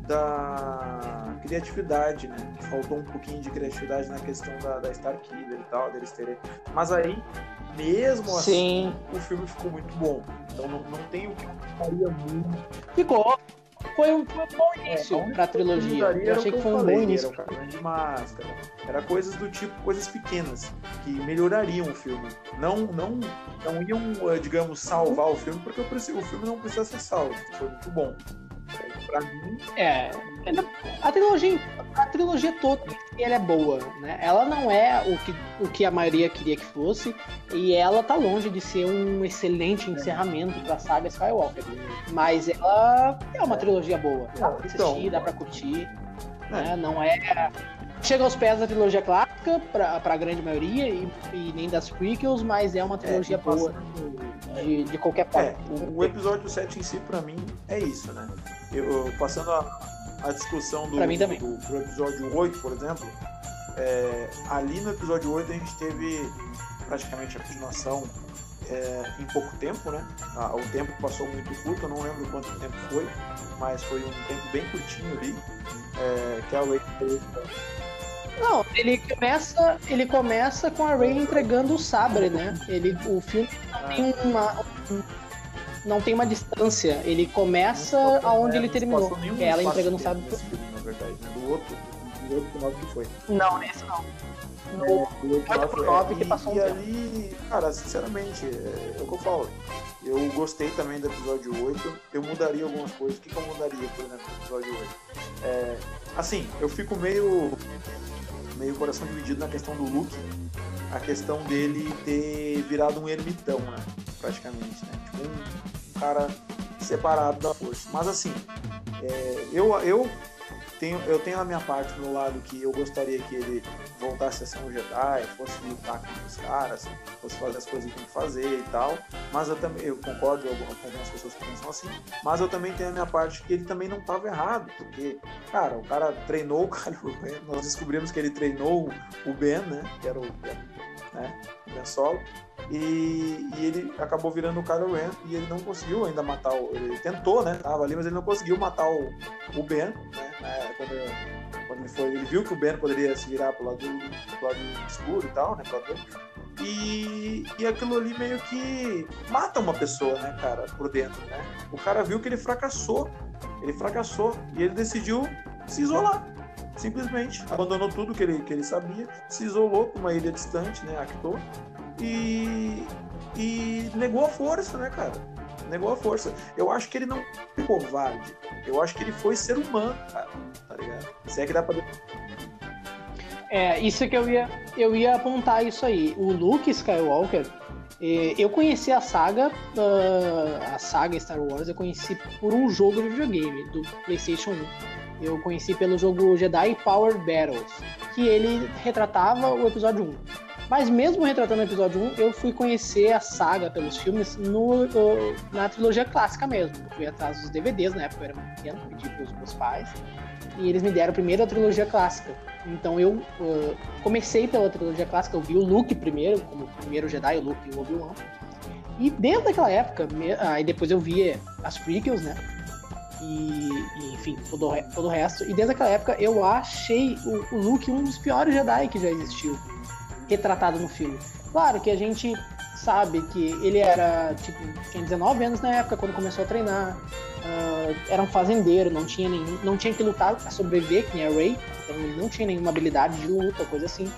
da criatividade, né? Faltou um pouquinho de criatividade na questão da, da Starkiller e tal, deles terem. Mas aí, mesmo assim, Sim. o filme ficou muito bom. Então não, não tem o que eu faria muito. Ficou foi um, foi um bom é, início é, pra trilogia. Eu achei que, foi um falei, bom início. Era o de máscara, era coisas do tipo, coisas pequenas, que melhorariam o filme. Não, não, não iam, eh, digamos, salvar o filme, porque o filme não precisa ser salvo. Foi muito bom. Pra mim. É. A trilogia, a trilogia toda ela é boa, né? Ela não é o que, o que a maioria queria que fosse, e ela tá longe de ser um excelente encerramento pra saga Skywalker. Mas ela é uma trilogia boa. Dá pra assistir, então, dá pra curtir. Né? Não é. Chega aos pés da trilogia clássica, pra, pra grande maioria, e, e nem das prequels, mas é uma trilogia é, boa de, de qualquer forma. É, o, o, episódio 7 em si, pra mim, é isso, né? Eu, passando a, a discussão do, do, do, episódio 8, por exemplo, é, ali no episódio 8 a gente teve praticamente a continuação é, em pouco tempo, né? Ah, o tempo passou muito curto, eu não lembro quanto tempo foi, mas foi um tempo bem curtinho ali, é, que a Ray não, ele começa, ele começa com a Ray entregando o sabre, né? Ele, o filme não tem uma, não tem uma distância. Ele começa aonde ele terminou. É ela entregando o sabre. na verdade, do outro, no outro 9 que foi. Não, nesse não. No, é, no outro 9 que passou e, um e ali, cara, sinceramente, é, é o que eu falo. Eu gostei também do episódio 8. Eu mudaria algumas coisas. O que, que eu mudaria, por exemplo, no episódio 8? É, assim, eu fico meio. meio coração dividido na questão do Luke. A questão dele ter virado um ermitão, né? Praticamente, né? Tipo, um cara separado da força. Mas assim, é, eu, eu tenho, eu tenho a minha parte do lado que eu gostaria que ele voltasse a ser um Jedi, fosse lutar com os caras, fosse fazer as coisas que tem que fazer e tal. Mas eu também eu concordo com algumas pessoas que pensam assim, mas eu também tenho a minha parte que ele também não estava errado, porque, cara, o cara treinou o [LAUGHS] cara, nós descobrimos que ele treinou o Ben, né? Que era o né? O Ben Solo. E, e, ele acabou virando o Kylo Ren e ele não conseguiu ainda matar o. Ele tentou, né? Tava ali, mas ele não conseguiu matar o, o Ben, né? Quando, quando ele foi. Ele viu que o Ben poderia se virar pro lado, pro lado escuro e tal, né? Pro lado e, e aquilo ali meio que mata uma pessoa, né, cara, por dentro, né? O cara viu que ele fracassou. Ele fracassou e ele decidiu se isolar simplesmente abandonou tudo que ele, que ele sabia, se isolou para uma ilha distante, né, Actor, e, e negou a força, né, cara? Negou a força. Eu acho que ele não foi covarde. Eu acho que ele foi ser humano, cara. Tá ligado? Se é que dá pra. É, isso que eu ia, eu ia apontar isso aí. O Luke Skywalker, eh, eu conheci a saga, uh, a saga Star Wars, eu conheci por um jogo de videogame do PlayStation 1. Eu conheci pelo jogo Jedi Power Battles, que ele retratava o episódio 1. Mas mesmo retratando o episódio 1, eu fui conhecer a saga pelos filmes no, na trilogia clássica mesmo. Eu fui atrás dos DVDs, na época eu era muito pequeno, pedi para os meus pais. E eles me deram primeiro a trilogia clássica. Então eu uh, comecei pela trilogia clássica, eu vi o Luke primeiro, como primeiro Jedi, o Luke e o Obi-Wan. E desde aquela época, aí depois eu vi as prequels, né? E, e, enfim, todo, todo o resto. E desde aquela época eu achei o, o Luke um dos piores Jedi que já existiu retratado no filme. Claro que a gente sabe que ele era, tipo, tinha 19 anos na época quando começou a treinar, uh, era um fazendeiro, não tinha, nenhum, não tinha que lutar para sobreviver, que nem a Ray, então ele não tinha nenhuma habilidade de luta, coisa assim.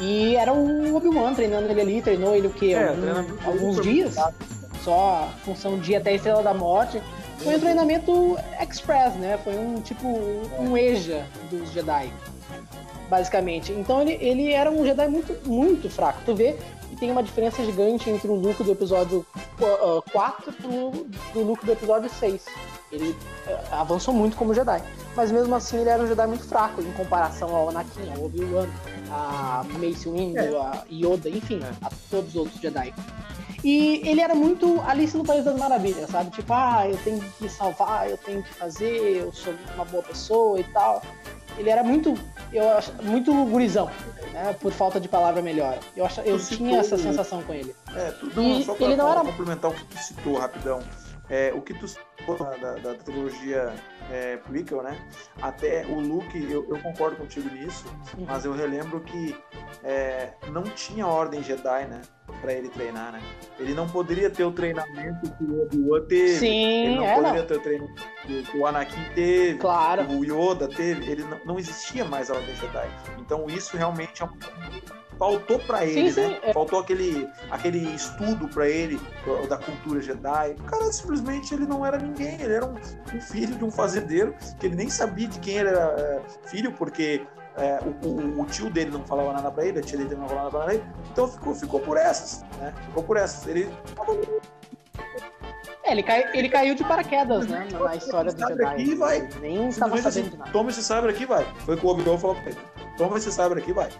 E era o Obi-Wan treinando ele ali, treinou ele o quê? É, Algum, alguns dias? Só função de ir até a Estrela da Morte. Foi um treinamento express, né? Foi um tipo um EJA dos Jedi basicamente. Então ele, ele era um Jedi muito, muito fraco. Tu vê que tem uma diferença gigante entre o Luke do episódio uh, 4 pro, pro Luke do episódio 6. Ele uh, avançou muito como Jedi. Mas mesmo assim ele era um Jedi muito fraco em comparação ao Anakin, ao Obi-Wan, a Mace Windu, é. a Yoda, enfim, a todos os outros Jedi. E ele era muito Alice no País das Maravilhas, sabe? Tipo, ah, eu tenho que salvar, eu tenho que fazer, eu sou uma boa pessoa e tal ele era muito, eu acho, muito gurizão, né? Por falta de palavra melhor. Eu, acho, eu tinha essa sensação com ele. É, tu, não, só pra, ele não era... complementar o que tu citou rapidão. É, o que tu citou da, da trilogia é, prequel, né? Até o Luke, eu, eu concordo contigo nisso, uhum. mas eu relembro que é, não tinha ordem Jedi, né? Pra ele treinar, né? Ele não poderia ter o treinamento que o Obi-Wan teve. Sim, ele não é, poderia ter o treinamento que o Anakin teve. Claro. O Yoda teve. Ele não, não existia mais a ordem Jedi. Então isso realmente é um faltou para ele, sim, né? Sim. É. Faltou aquele, aquele estudo para ele da cultura Jedi. O cara simplesmente ele não era ninguém, ele era um, um filho de um fazendeiro que ele nem sabia de quem ele era é, filho, porque é, o, o, o, tio dele não falava nada para ele, a tia dele não falava nada para ele, então ficou, ficou por essas, né? Ficou por essas. Ele é, ele, cai, ele caiu de paraquedas, né? Na história do Jedi. Aqui, vai. Nem estava sabendo assim, de nada. Toma esse sabre aqui, vai. Foi o que o Obi-Wan falou pra ele. Toma esse sabre aqui, vai.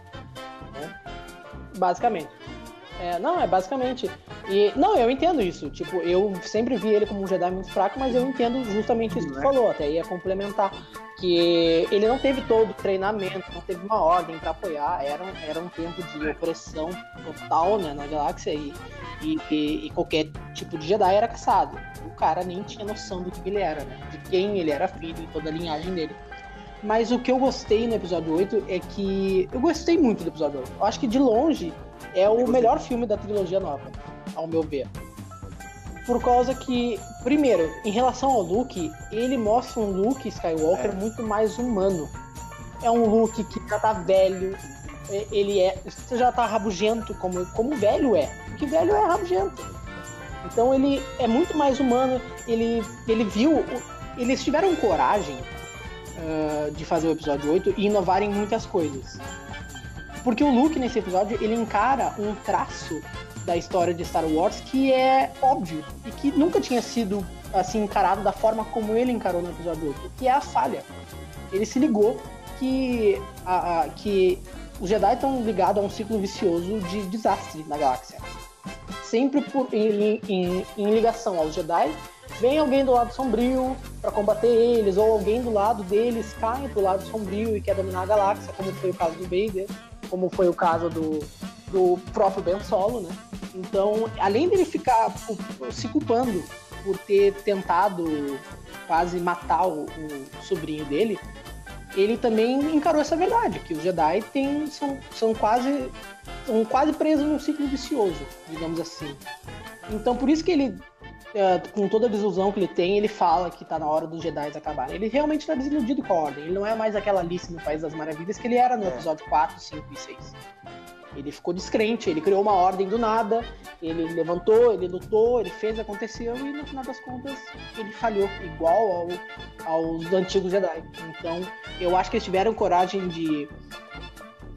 Basicamente. É, não, é basicamente. E, não, eu entendo isso. Tipo, eu sempre vi ele como um Jedi muito fraco, mas eu entendo justamente isso que tu falou. Até ia complementar. Que ele não teve todo o treinamento, não teve uma ordem para apoiar. Era, era um tempo de opressão total né, na galáxia. E, e, e, qualquer tipo de Jedi era caçado. O cara nem tinha noção do que ele era, né? De quem ele era filho e toda a linhagem dele. Mas o que eu gostei no episódio 8 é que. Eu gostei muito do episódio 8. Eu acho que de longe é o melhor filme da trilogia nova, ao meu ver. Por causa que, primeiro, em relação ao Luke, ele mostra um Luke Skywalker é. muito mais humano. é um Luke que já tá velho, é, ele é. Você já tá rabugento, como, como velho é. Porque velho é rabugento. Então ele é muito mais humano, ele, ele viu. Eles tiveram coragem uh, de fazer o episódio 8 e inovarem muitas coisas. Porque o Luke, nesse episódio, ele encara um traço da história de Star Wars que é óbvio e que nunca tinha sido assim encarado da forma como ele encarou no episódio 8, que é a falha. Ele se ligou que, a, a que os Jedi estão ligados a um ciclo vicioso de desastre na galáxia. Sempre por, em, em, em ligação aos Jedi, vem alguém do lado sombrio para combater eles, ou alguém do lado deles cai pro lado sombrio e quer dominar a galáxia, como foi o caso do Vader, como foi o caso do, do próprio Ben Solo, né? Então, além dele ficar se culpando por ter tentado quase matar o, o sobrinho dele, ele também encarou essa verdade, que os Jedi tem, são, são quase são quase presos num ciclo vicioso, digamos assim. Então por isso que ele, é, com toda a desilusão que ele tem, ele fala que tá na hora dos Jedi acabarem. Ele realmente está desiludido com a Ordem. Ele não é mais aquela Alice no País das Maravilhas que ele era no é. episódio 4, 5 e 6. Ele ficou descrente, ele criou uma ordem do nada, ele levantou, ele lutou, ele fez, aconteceu e no final das contas ele falhou, igual ao, aos antigos Jedi. Então eu acho que eles tiveram coragem de,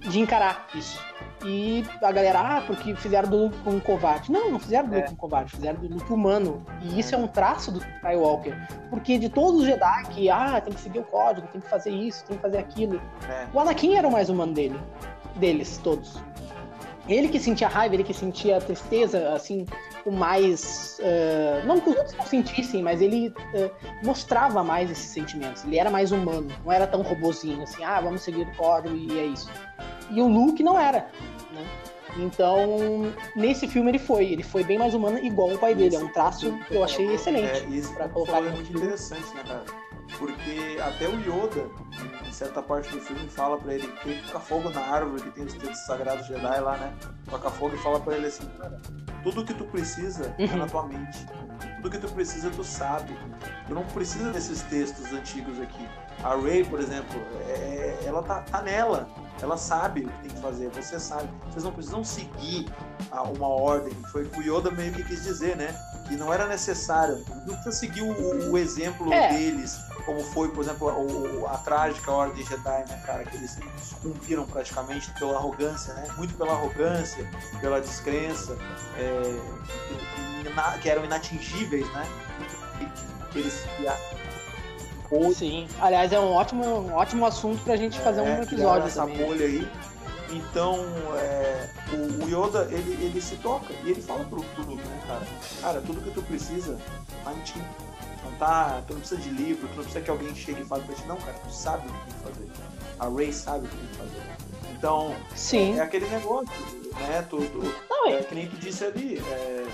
de encarar isso. E a galera, ah, porque fizeram do Luke um covarde. Não, não fizeram do Luke é. um covarde, fizeram do Luke humano. E isso é um traço do Skywalker. Porque de todos os Jedi que, ah, tem que seguir o código, tem que fazer isso, tem que fazer aquilo. É. O Anakin era o mais humano dele. Deles, todos ele que sentia raiva, ele que sentia tristeza, assim, o mais. Uh, não que os outros não sentissem, mas ele uh, mostrava mais esses sentimentos. Ele era mais humano, não era tão robozinho, assim, ah, vamos seguir o código e é isso. E o Luke não era, né? Então, nesse filme ele foi, ele foi bem mais humano, igual o pai dele. É um traço que eu achei excelente. É, isso pra colocar é muito interessante, né, cara? Porque até o Yoda, em certa parte do filme, fala para ele que toca fogo na árvore que tem os textos sagrados Jedi lá, né? Toca fogo e fala para ele assim, cara, tudo que tu precisa é na tua mente. Tudo que tu precisa, tu sabe. Tu não precisa desses textos antigos aqui. A Ray, por exemplo, é, ela tá, tá nela. Ela sabe o que tem que fazer, você sabe. Vocês não precisam seguir uma ordem. Foi o que o Yoda meio que quis dizer, né? Que não era necessário. Não precisa seguir o, o exemplo é. deles como foi, por exemplo, o, a trágica Ordem Jedi, né, cara, que eles cumpriram praticamente pela arrogância, né, muito pela arrogância, pela descrença, é, que, que, eram inatingíveis, né, que, eles Sim, aliás, é um ótimo, um ótimo assunto pra gente fazer é, um episódio essa também. bolha aí. Então, é, o, o, Yoda, ele, ele se toca e ele fala pro, pro Luke, né, cara? Cara, tudo que tu precisa, tá em ti tá, tu não precisa de livro, tu não precisa que alguém chegue e fale pra ti, não, cara, tu sabe o que tem que fazer. A Ray sabe o que tem que fazer. Então, Sim. é aquele negócio, né? Tu, tu não, é, que nem tu disse ali, é,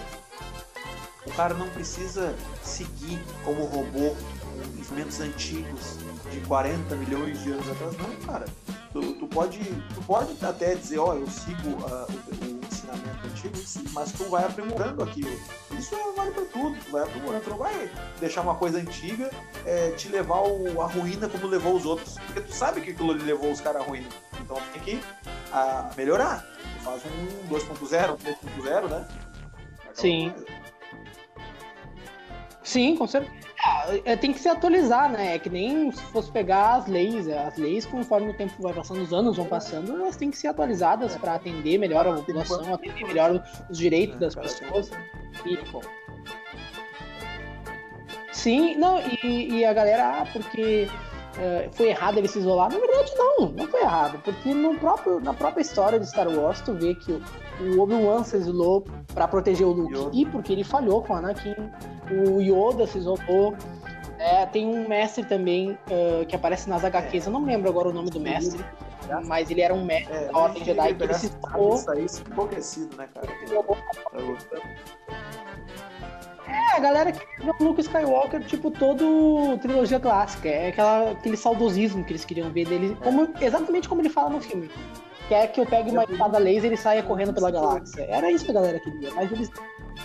o cara não precisa seguir como robô instrumentos antigos de 40 milhões de anos atrás, não, cara. Tu, tu pode, tu pode até dizer, ó, oh, eu sigo uh, o, o ensinamento antigo, mas tu vai aprimorando aquilo. Isso é, vale para tudo, tu vai aprimorando, tu não vai deixar uma coisa antiga é, te levar a ruína como levou os outros. Porque tu sabe que aquilo levou os caras à ruína. Então tu tem que a, melhorar. Tu faz um 2.0, um 3.0, né? Sim. Sim, com certeza. É, tem que se atualizar, né? É que nem se fosse pegar as leis. As leis, conforme o tempo vai passando, os anos vão passando, elas têm que ser atualizadas para atender melhor a população, atender melhor os direitos das pessoas. E, Sim, não, e, e a galera, ah, porque uh, foi errado ele se isolar. Na verdade, não, não foi errado, porque no próprio, na própria história de Star Wars, tu vê que o, Obi-Wan se isolou para proteger o Luke, Yoda. e porque ele falhou com o Anakin o Yoda se isolou. É, tem um mestre também uh, que aparece nas HQs, eu não lembro agora o nome do mestre, mas ele era um mestre é, da Ordem Jedi que ele se isolou. Isso aí empolguecido, né, cara? É, a galera que viu o Luke Skywalker, tipo, todo trilogia clássica. É aquela, aquele saudosismo que eles queriam ver dele, como, exatamente como ele fala no filme. Quer que eu pegue uma espada laser e saia correndo pela galáxia. Era isso que a galera queria, mas eles,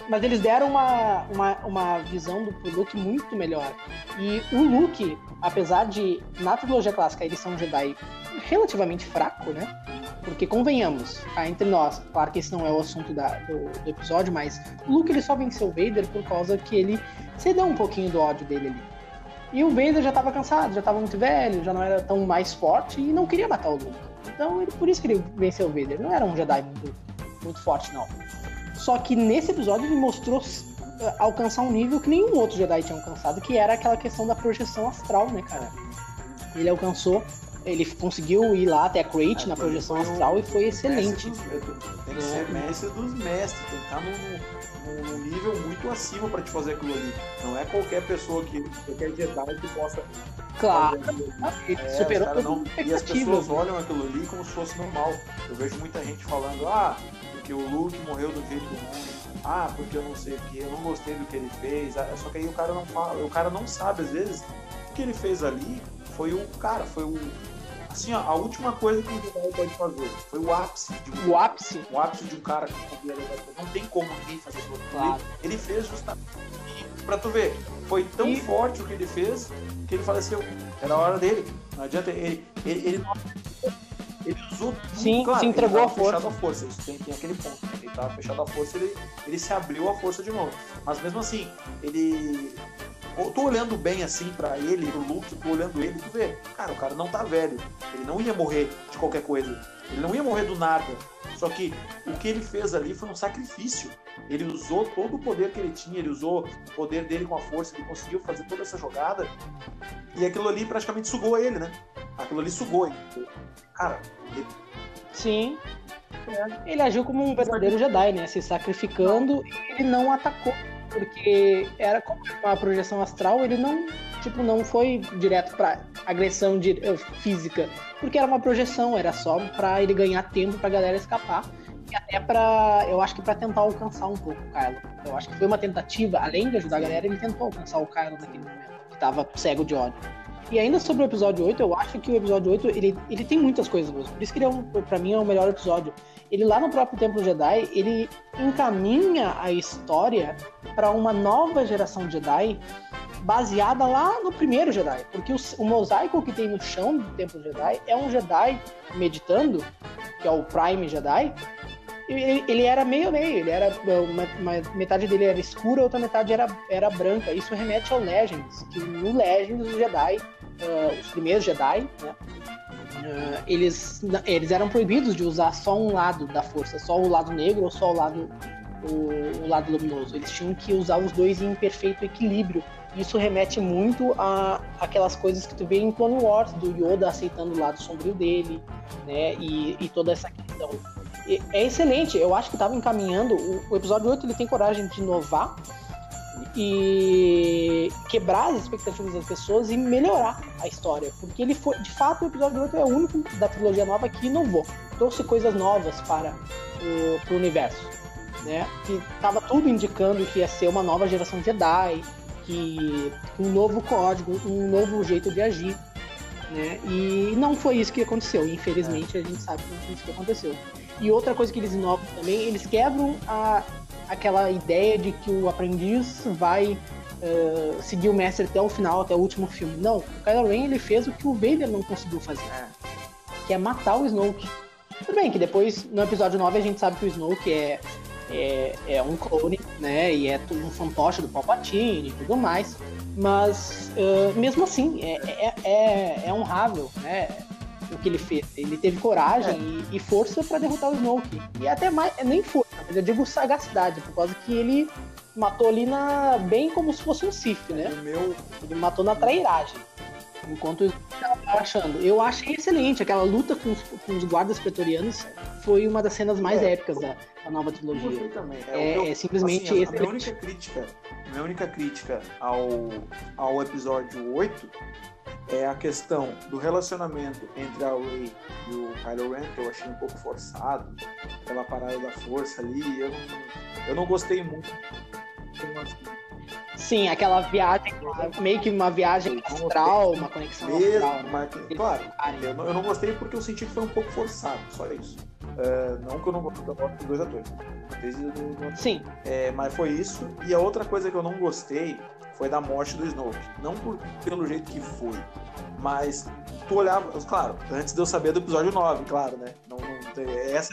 mas eles deram uma, uma, uma visão do pro Luke muito melhor. E o Luke, apesar de, na trilogia clássica, eles são um Jedi relativamente fraco, né? Porque convenhamos, cá entre nós, claro que esse não é o assunto da, do, do, episódio, mas o Luke ele só venceu o Vader por causa que ele cedeu um pouquinho do ódio dele ali. E o Vader já estava cansado, já estava muito velho, já não era tão mais forte e não queria matar o Luke. Então, ele, por isso que ele venceu o Vader. Não era um Jedi muito, muito forte, não. Só que nesse episódio ele mostrou uh, alcançar um nível que nenhum outro Jedi tinha alcançado, que era aquela questão da projeção astral, né, cara? Ele alcançou ele conseguiu ir lá até a Crate na projeção astral e foi excelente. Dos, tem que ser mestre dos mestres, tem que estar num, num, nível muito acima para te fazer aquilo ali. Não é qualquer pessoa que, qualquer Jedi que possa. Claro, é, superou não, E as pessoas olham aquilo ali como se fosse normal. Eu vejo muita gente falando, ah, porque o Luke morreu do jeito ruim. Ah, porque eu não sei o que, eu não gostei do que ele fez. Ah, só que aí o cara não fala, o cara não sabe, às vezes, o que ele fez ali foi o cara, foi o assim, ó, a última coisa que o Jedi pode fazer foi o ápice. De um, o ápice? O ápice de um cara que Não tem como ninguém fazer tudo. Claro. Ele, ele fez justamente. Pra tu ver, foi tão e... forte o que ele fez que ele faleceu. Era a hora dele. Não adianta. Ele, ele, ele, ele usou. Sim, claro, se entregou a força. fechado a força. Isso tem, tem aquele ponto. Né? Ele estava fechado a força, ele, ele se abriu a força de novo. Mas mesmo assim, ele eu tô olhando bem assim para ele, pro Luke, tô olhando ele, tu vê, cara, o cara não tá velho. Ele não ia morrer de qualquer coisa. Ele não ia morrer do nada. Só que o que ele fez ali foi um sacrifício. Ele usou todo o poder que ele tinha, ele usou o poder dele com a força, ele conseguiu fazer toda essa jogada. E aquilo ali praticamente sugou ele, né? Aquilo ali sugou ele. Cara, ele... Sim. Ele agiu como um verdadeiro Jedi, né? Se sacrificando e ele não atacou porque era como uma projeção astral, ele não, tipo, não foi direto para agressão de, uh, física, porque era uma projeção, era só para ele ganhar tempo pra galera escapar até para, eu acho que para tentar alcançar um pouco o Kylo. Eu acho que foi uma tentativa, além de ajudar a galera, ele tentou alcançar o Kylo naquele momento, que tava cego de ódio. E ainda sobre o episódio 8, eu acho que o episódio 8, ele, ele tem muitas coisas boas. Por isso que ele é um, pra mim é o melhor episódio. Ele lá no próprio Templo Jedi, ele encaminha a história para uma nova geração Jedi baseada lá no primeiro Jedi. Porque o, o, mosaico que tem no chão do Templo Jedi é um Jedi meditando, que é o Prime Jedi, ele, ele era meio meio, ele era uma, uma, metade dele era escura, outra metade era, era branca. Isso remete ao Legends, que no Legends os Jedi, uh, os primeiros Jedi, né, uh, eles, eles eram proibidos de usar só um lado da força, só o lado negro ou só o lado o, o lado luminoso. Eles tinham que usar os dois em perfeito equilíbrio. Isso remete muito a aquelas coisas que tu vê em Clone Wars, do Yoda aceitando o lado sombrio dele, né? E, e toda essa questão é excelente. Eu acho que estava encaminhando. O, episódio 8 ele tem coragem de inovar e quebrar as expectativas das pessoas e melhorar a história. Porque ele foi, de fato, o episódio 8 é o único da trilogia nova que inovou. Trouxe coisas novas para o, universo. Né? Que tava tudo indicando que ia ser uma nova geração de Jedi, que um novo código, um novo jeito de agir. Né? E não foi isso que aconteceu. Infelizmente, a gente sabe que não foi isso que aconteceu. E outra coisa que eles inovam também, eles quebram a, aquela ideia de que o aprendiz vai uh, seguir o mestre até o final, até o último filme. Não, o Kylo Ren ele fez o que o Vader não conseguiu fazer, é. que é matar o Snoke. Tudo bem que depois, no episódio 9, a gente sabe que o Snoke é, é, é um clone, né, e é um fantoche do Palpatine e tudo mais, mas uh, mesmo assim, é, é, é, é honrável, né, o que ele fez. Ele teve coragem é. e, e, força para derrotar o Snoke. E até mais, nem força, mas eu digo sagacidade, por causa que ele matou ali na bem como se fosse um Sith, né? Meu... Ele matou na trairagem. Enquanto estava achando. Eu achei excelente. Aquela luta com os, com os guardas pretorianos foi uma das cenas mais é, épicas da, da, nova trilogia. também. É, é, é simplesmente assim, a, a minha única crítica, minha única crítica ao, ao episódio 8 é a questão do relacionamento entre a Rey e o Kylo Ren, que eu achei um pouco forçado, aquela parada da força ali, eu não, eu não gostei muito. Sim, aquela viagem, meio que uma viagem astral, uma conexão Mesmo, astral. né? mas, claro, eu não, eu não gostei porque eu senti que foi um pouco forçado, só isso. É, não que eu não gosto eu gosto dos dois atores. Desde do- do- Sim, É, mas foi isso. E a outra coisa que eu não gostei foi da morte do Snoke. Não por, pelo jeito que foi, mas tu olhava, claro, antes de eu saber do episódio 9, claro, né? Não, não essa,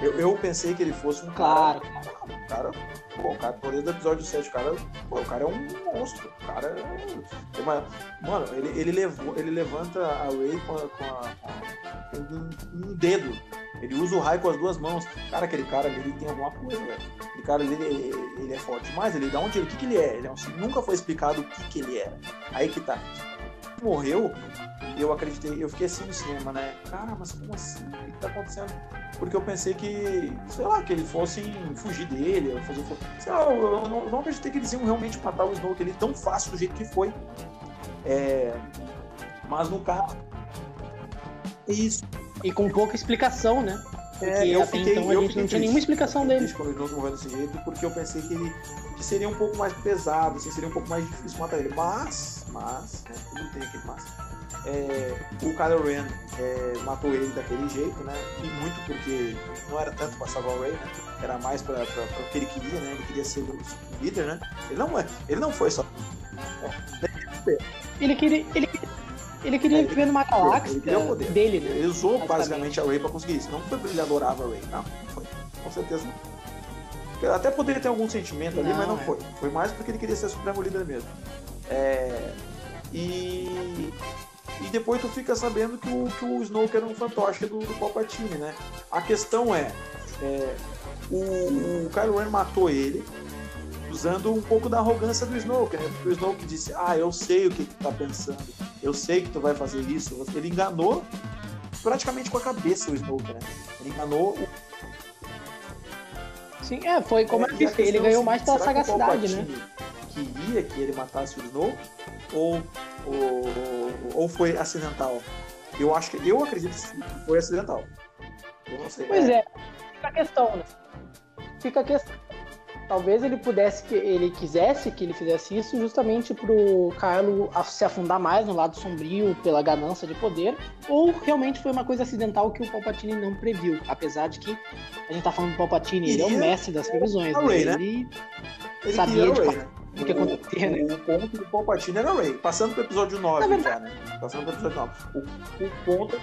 eu, eu pensei que ele fosse um claro. cara. Um cara pô, o cara, por desde o episódio 7, o cara, pô, o cara é um monstro. O cara é. uma- mano, ele, ele, levou, ele levanta a Ray com, a, com, a- com um dedo. Ele usa o raio com as duas mãos. Cara, aquele cara ali ele tem alguma coisa, velho. Aquele cara ali, ele, ele é forte demais. Ele dá onde ele. O que, que ele é? Ele é um, nunca foi explicado o que, que ele era. Aí que tá. Morreu, eu acreditei, eu fiquei assim no cinema, né? Cara, mas como assim? O que, que tá acontecendo? Porque eu pensei que, sei lá, que eles fossem fugir dele, fazer. Sei lá, eu, não, eu não acreditei que eles iam realmente matar o Snoke ali tão fácil do jeito que foi. É, mas no caso. Isso. E com pouca explicação, né? Porque É, eu fiquei, então a eu gente não tinha nenhuma explicação dele. quando o Snoke morreu desse jeito, porque eu pensei que ele que seria um pouco mais pesado, assim, seria um pouco mais difícil matar ele. Mas, mas, né, tudo tem aquele mas. É, o Kylo Ren é, matou ele daquele jeito, né? E muito porque não era tanto pra salvar o Rey, né? Era mais pra, pra, pra o que ele queria, né? Ele queria ser o líder, né? Ele não, é- ele não foi só. Ele queria, ele, ele queria É, viver numa galáxia dele, né? Ele usou Basicamente. a Ray pra conseguir isso. Não foi porque ele adorava a Ray, não. não foi. Com certeza não. Até poderia ter algum sentimento ali, Não, mas não é. foi. Foi mais porque ele queria ser supremo líder mesmo. É, E... e depois tu fica sabendo que o, que o Snoke era um fantoche do, do Palpatine, né? A questão é, é, o, o Kylo Ren matou ele usando um pouco da arrogância do Snoke, né? Porque o Snoke disse, ah, eu sei o que tu tá pensando, eu sei que tu vai fazer isso. Ele enganou praticamente com a cabeça o Snoke, né? Ele enganou o Sim, é, foi como é, eu disse, ele ganhou é mais pela sagacidade, né? Queria que ele matasse o Snoke ou, ou, ou foi acidental? Eu acho que eu acredito que foi acidental. Eu não sei. Pois é, fica a questão, né? Fica a questão. Talvez ele pudesse, que ele quisesse que ele fizesse isso justamente pro Kylo a- se afundar mais no lado sombrio pela ganância de poder, ou realmente foi uma coisa acidental que o Palpatine não previu, apesar de que a gente tá falando do Palpatine, ele é o mestre das previsões, a né? Né? Ele Ele sabia de o né? o que acontecia, né? O, o ponto do Palpatine era o Rey. Passando pro episódio 9 Na já, né? Passando pro episódio 9. O, o ponto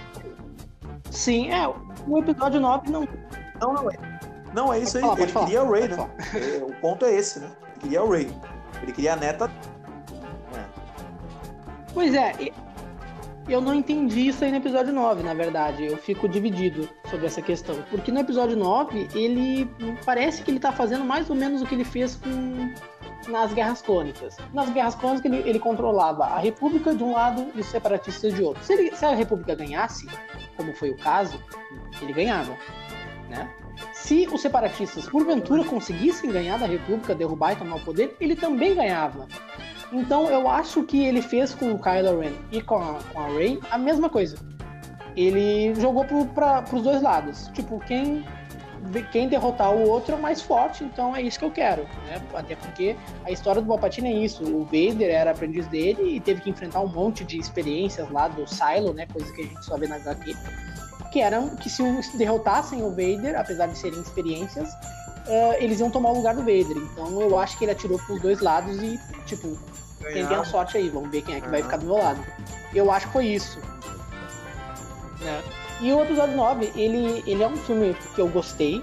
Sim, é, o episódio 9 não. não, não é. Não, é isso aí. Falar, ele falar, queria o Rey, pode né? É, o ponto é esse, né? Ele queria o Rey. Ele queria a neta. É. Pois é, e- eu não entendi isso aí no episódio 9, na verdade. Eu fico dividido sobre essa questão. Porque no episódio 9, ele parece que ele tá fazendo mais ou menos o que ele fez com nas Guerras Clônicas. Nas Guerras Clônicas, ele, ele controlava a República de um lado e os separatistas de outro. Se, ele- se a República ganhasse, como foi o caso, ele ganhava, né? Se os separatistas, porventura, conseguissem ganhar da República, derrubar e tomar o poder, ele também ganhava. Então eu acho que ele fez com o Kylo Ren e com a, com a Rey a mesma coisa. Ele jogou pro, pra, pros dois lados. Tipo, quem, quem derrotar o outro é mais forte, então é isso que eu quero. Né? Até porque a história do Palpatine é isso. O Vader era aprendiz dele e teve que enfrentar um monte de experiências lá do Silo, né? Coisa que a gente só vê na HQ. Que eram que se derrotassem o Vader, apesar de serem experiências, eh, eles iam tomar o lugar do Vader. Então eu acho que ele atirou pros dois lados e, tipo, tentem a sorte aí, vamos ver quem é que vai Aham. ficar do meu lado. Eu acho que foi isso. Né? E o episódio 9, ele, ele é um filme que eu gostei.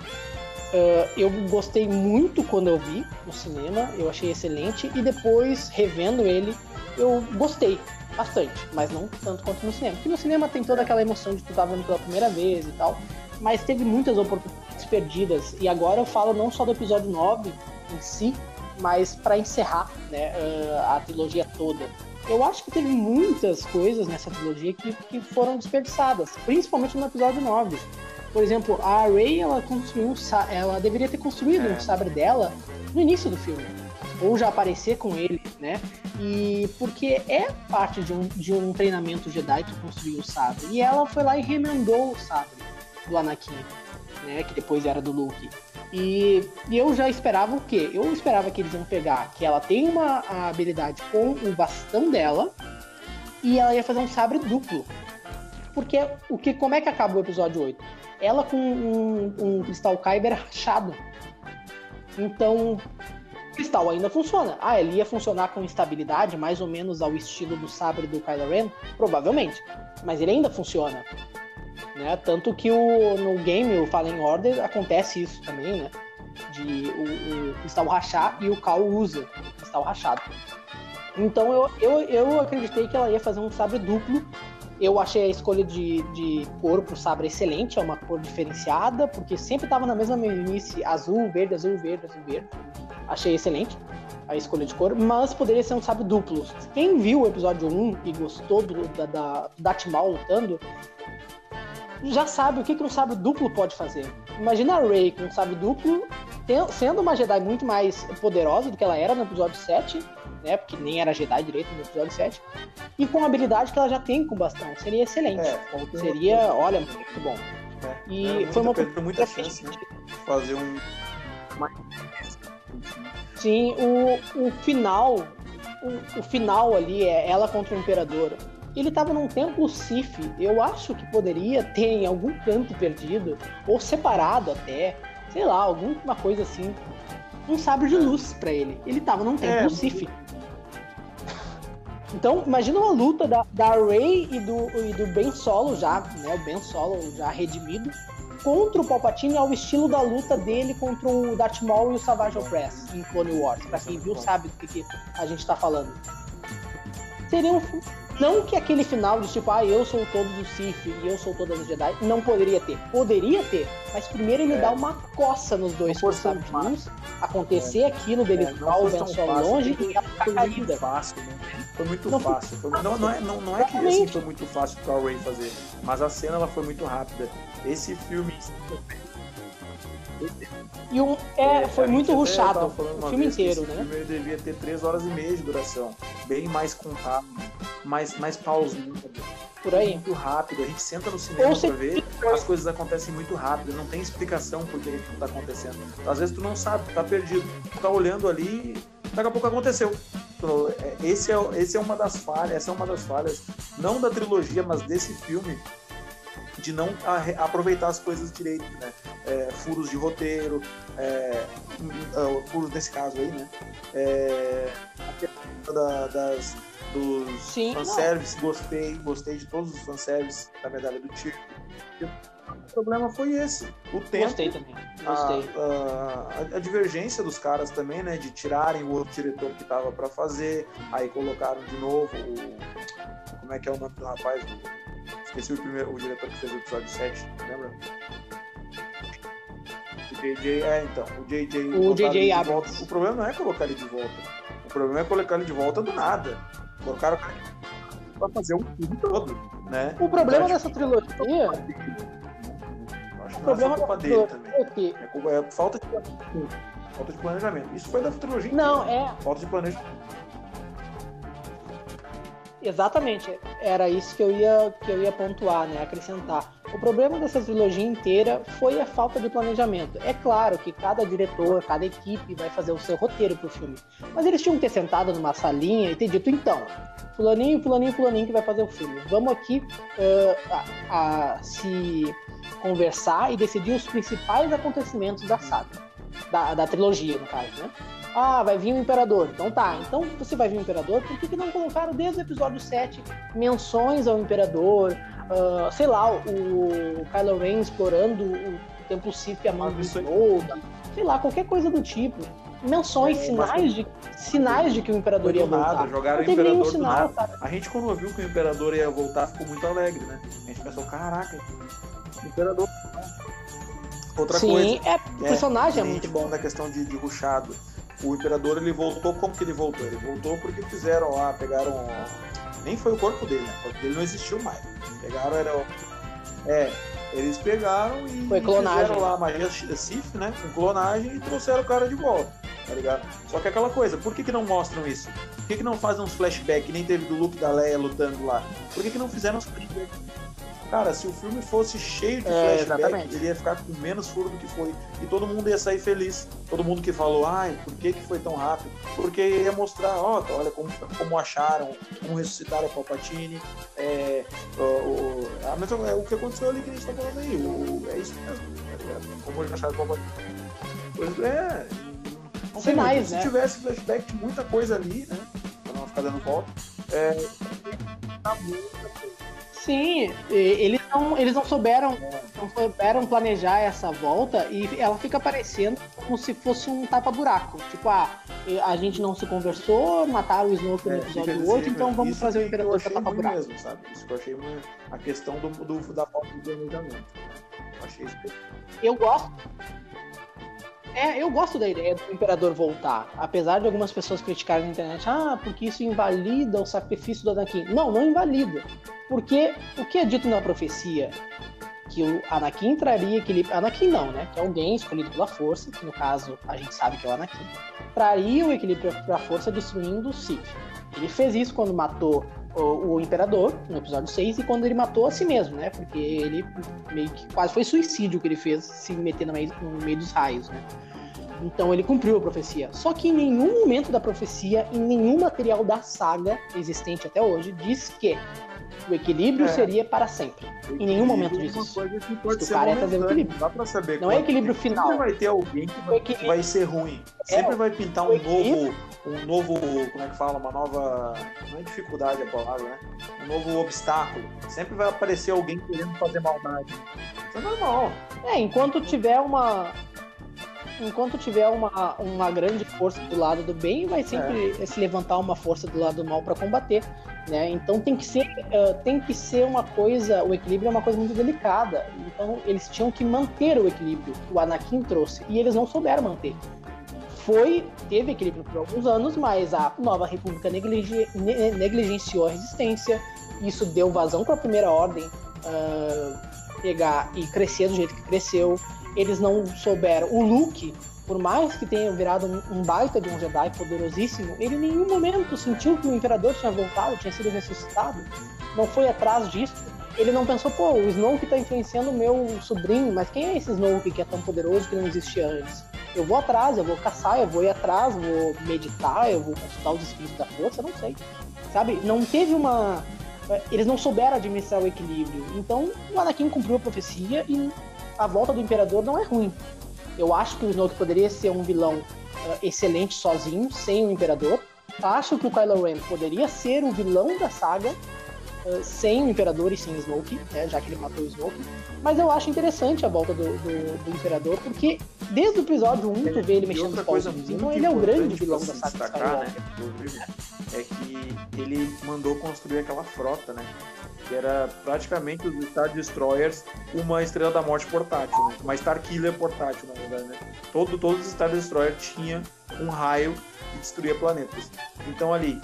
Ah, eu gostei muito quando eu vi no cinema, eu achei excelente. E depois, revendo ele, eu gostei bastante, mas não tanto quanto no cinema. Porque no cinema tem toda aquela emoção de tu tá vendo pela primeira vez e tal. Mas teve muitas oportunidades perdidas. E agora eu falo não só do episódio 9 em si, mas para encerrar né, ah, a trilogia toda. Eu acho que teve muitas coisas nessa trilogia que, que foram desperdiçadas, principalmente no episódio 9. Por exemplo, a Rey, ela construiu, ela deveria ter construído É. um sabre dela no início do filme, ou já aparecer com ele, né? E porque é parte de um, de um treinamento Jedi tu construir o sabre. E ela foi lá e remendou o sabre do Anakin, né? Que depois era do Luke. E, e, eu já esperava o quê? Eu esperava que eles iam pegar que ela tem uma habilidade com o bastão dela e ela ia fazer um sabre duplo. Porque o que, como é que acaba o episódio 8? Ela com um, um cristal Kyber rachado. Então, cristal ainda funciona. Ah, ele ia funcionar com estabilidade, mais ou menos ao estilo do sabre do Kylo Ren? Provavelmente. Mas ele ainda funciona. Né? Tanto que o, no game, o Fallen Order, acontece isso também, né? De o, o cristal rachar e o Cal usa o cristal rachado. Então eu, eu, eu acreditei que ela ia fazer um sabre duplo. Eu achei a escolha de, de cor pro sabre excelente, é uma cor diferenciada, porque sempre estava na mesma meninice, azul, verde, azul, verde, azul, verde. Achei excelente a escolha de cor, mas poderia ser um sabre duplo. Quem viu o episódio 1 e gostou do, da, da Darth Maul lutando, já sabe o que, que um sabre duplo pode fazer. Imagina a Rey com um sabre duplo, sendo uma Jedi muito mais poderosa do que ela era no episódio 7, né? Porque nem era Jedi direito no episódio 7. E com a habilidade que ela já tem com o bastão. Seria excelente. É, Seria, olha, muito bom. É, e foi uma muita, muita chance, né? Fazer um. Sim, o, o final. O, o final ali é ela contra o Imperador ele estava num templo Sif. Eu acho que poderia ter em algum canto perdido, ou separado até, sei lá, alguma coisa assim. Um sabre de luz para ele. Ele estava num templo é. Sif. Então, imagina uma luta da, da Rey e do, e do Ben Solo já, né? O Ben Solo já redimido, contra o Palpatine ao estilo da luta dele contra o Darth Maul e o Savage Opress em Clone Wars. Pra quem viu sabe do que, que a gente tá falando. Seria um, não que aquele final de tipo, ah, eu sou todo do Sith e eu sou todas as Jedi, não poderia ter. Poderia ter, mas primeiro ele é. dá uma coça nos dois luz, acontecer é. aquilo dele é, o Ben Solo longe e ela ficar caída. Fácil, né? Foi muito não, fácil. Foi, não, não, é, não, não é que assim, foi muito fácil para o Ray fazer, mas a cena ela foi muito rápida. Esse filme e um, é, foi muito ruchado o filme inteiro, né? O filme devia ter três horas e meia de duração, bem mais contado, mais, mais pausinho. Por aí. Muito rápido. A gente senta no cinema pra ver, as coisas acontecem muito rápido, não tem explicação por que aquilo tá acontecendo. Às vezes tu não sabe, tu tá perdido. Tu tá olhando ali, daqui a pouco aconteceu. É, esse é, esse é uma das falhas, essa é uma das falhas, não da trilogia, mas desse filme, de não aproveitar as coisas direito, né? É, furos de roteiro, é, furos nesse caso aí, né? É, da, das, dos Sim, fanservice, não. gostei, gostei de todos os fanservice da medalha do Tiro. O problema foi esse. O tempo. Gostei também. Gostei. A, a, a, divergência dos caras também, né? De tirarem o outro diretor que tava para fazer, aí colocaram de novo o. Como é que é o nome do rapaz? Esqueci o primeiro, o diretor que fez o episódio 7, lembra? O JJ, é então, o JJ. O JJ Abrams. O problema não é colocar ele de volta. O problema é colocar ele de volta do nada. Colocaram o cara pra fazer um filme todo, né? O problema dessa trilogia. Acho que o problema é culpa dele também. É, é, é falta de falta de planejamento. Isso foi da trilogia. Não, é. Falta de planejamento. Exatamente, era isso que eu ia que eu ia pontuar, né, acrescentar. O problema dessa trilogia inteira foi a falta de planejamento. É claro que cada diretor, cada equipe vai fazer o seu roteiro pro filme, mas eles tinham que ter sentado numa salinha e ter dito então, fulaninho, fulaninho, fulaninho que vai fazer o filme. Vamos aqui uh, a, a, se conversar e decidir os principais acontecimentos da saga, da, da trilogia no caso, né? Ah, vai vir o Imperador. Então tá, então você vai vir o Imperador, por que, que não colocaram desde o episódio 7 menções ao Imperador? Uh, sei lá, o Kylo Ren explorando o Templo Sith a mão do Snoke, sei lá, qualquer coisa do tipo. Menções, é, sinais, de, sinais de que o Imperador ia voltar. Nada, jogaram o Imperador sinal, do nada. A gente quando viu que o Imperador ia voltar ficou muito alegre, né? A gente pensou, caraca, o Imperador... Outra Sim, coisa. É, o personagem é, é muito bom. Da questão de, de ruxado o imperador ele voltou como que ele voltou? Ele voltou porque fizeram lá, pegaram. Nem foi o corpo dele, né? O corpo dele não existiu mais. Pegaram, era. É, eles pegaram e foi clonagem. fizeram lá a magia Sif, né? Com clonagem e trouxeram o cara de volta, tá ligado? Só que aquela coisa, por que, que não mostram isso? Por que, que não fazem uns flashbacks, nem teve do Luke da Leia lutando lá? Por que, que não fizeram uns flashbacks? Cara, se o filme fosse cheio de É, flashback, exatamente. ele ia ficar com menos furo do que foi. E todo mundo ia sair feliz. Todo mundo que falou, ai, por que, que foi tão rápido? Porque ia mostrar, ó, olha como, como acharam, como ressuscitaram o Palpatine. É, o, o, a mesma- é o que aconteceu ali que a gente tá falando aí. O, é isso mesmo, tá ligado? Como eles acharam o Palpatine. Pois é. Não Sinais. Se né? tivesse flashback de muita coisa ali, né? Pra não ficar dando volta. É, tá muita coisa. Sim, eles não, eles não souberam, não souberam planejar essa volta e ela fica parecendo como se fosse um tapa-buraco. Tipo, ah, a gente não se conversou, mataram o Snoke no É, episódio fica 8, desse- então vamos trazer o Imperador pra tapa-buraco. mesmo, sabe? Isso que eu achei uma, a questão do, do- da falta de planejamento. Eu achei isso. Eu gosto. É, eu gosto da ideia do Imperador voltar. Apesar de algumas pessoas criticarem na internet, ah, porque isso invalida o sacrifício do Anakin. Não, não invalida. Porque o que é dito na profecia? Que o Anakin traria equilíbrio. Anakin não, né? Que é alguém escolhido pela força, que no caso a gente sabe que é o Anakin. Traria o equilíbrio pra força destruindo o Sith. Ele fez isso quando matou o, o Imperador, no episódio 6, e quando ele matou a si mesmo, né? Porque ele meio que quase foi suicídio que ele fez se meter no meio, no meio dos raios, né? Então ele cumpriu a profecia. Só que em nenhum momento da profecia, em nenhum material da saga existente até hoje, diz que o equilíbrio É. seria para sempre. Em nenhum momento diz Uma isso. coisa que pode ser cara é o equilíbrio. Não dá pra saber. Não é equilíbrio final. Sempre vai ter alguém que vai, ser ruim. É, Sempre vai pintar um novo, um novo, como é que fala, uma nova, não é dificuldade a palavra, né? Um novo obstáculo. Sempre vai aparecer alguém querendo fazer maldade. Isso é normal. É, enquanto tiver uma. Enquanto tiver uma, uma grande força do lado do bem, vai sempre se levantar uma força do lado do mal para combater, né? Então tem que ser eh, tem que ser uma coisa, o equilíbrio é uma coisa muito delicada. Então eles tinham que manter o equilíbrio que o Anakin trouxe e eles não souberam manter. Foi teve equilíbrio por alguns anos, mas a Nova República ne- negligenciou a resistência. Isso deu vazão para a Primeira Ordem ah, pegar e crescer do jeito que cresceu eles não souberam. O Luke, por mais que tenha virado um, baita de um Jedi poderosíssimo, ele em nenhum momento sentiu que o Imperador tinha voltado, tinha sido ressuscitado. Não foi atrás disso. Ele não pensou, pô, o Snoke tá influenciando o meu sobrinho, mas quem é esse Snoke que é tão poderoso que não existia antes? Eu vou atrás, eu vou caçar, eu vou ir atrás, vou meditar, eu vou consultar os espíritos da força, não sei. Sabe? Não teve uma. Eles não souberam administrar o equilíbrio. Então, o Anakin cumpriu a profecia e a volta do Imperador não é ruim. Eu acho que o Snoke poderia ser um vilão uh, excelente sozinho, sem o Imperador. Acho que o Kylo Ren poderia ser o vilão da saga uh, sem o Imperador e sem Snoke, né, já que ele matou o Snoke. Mas eu acho interessante a volta do, do, do Imperador, porque desde o episódio 1 tu vê ele mexendo coisa pauzinhos. Então ele é o grande vilão da saga destacar, né, é que ele mandou construir aquela frota, né? Que era praticamente os Star Destroyers, uma Estrela da Morte portátil, né? Uma Star Killer portátil, na verdade, né? Todo, todos os Star Destroyers tinham um raio que destruía planetas. Então ali,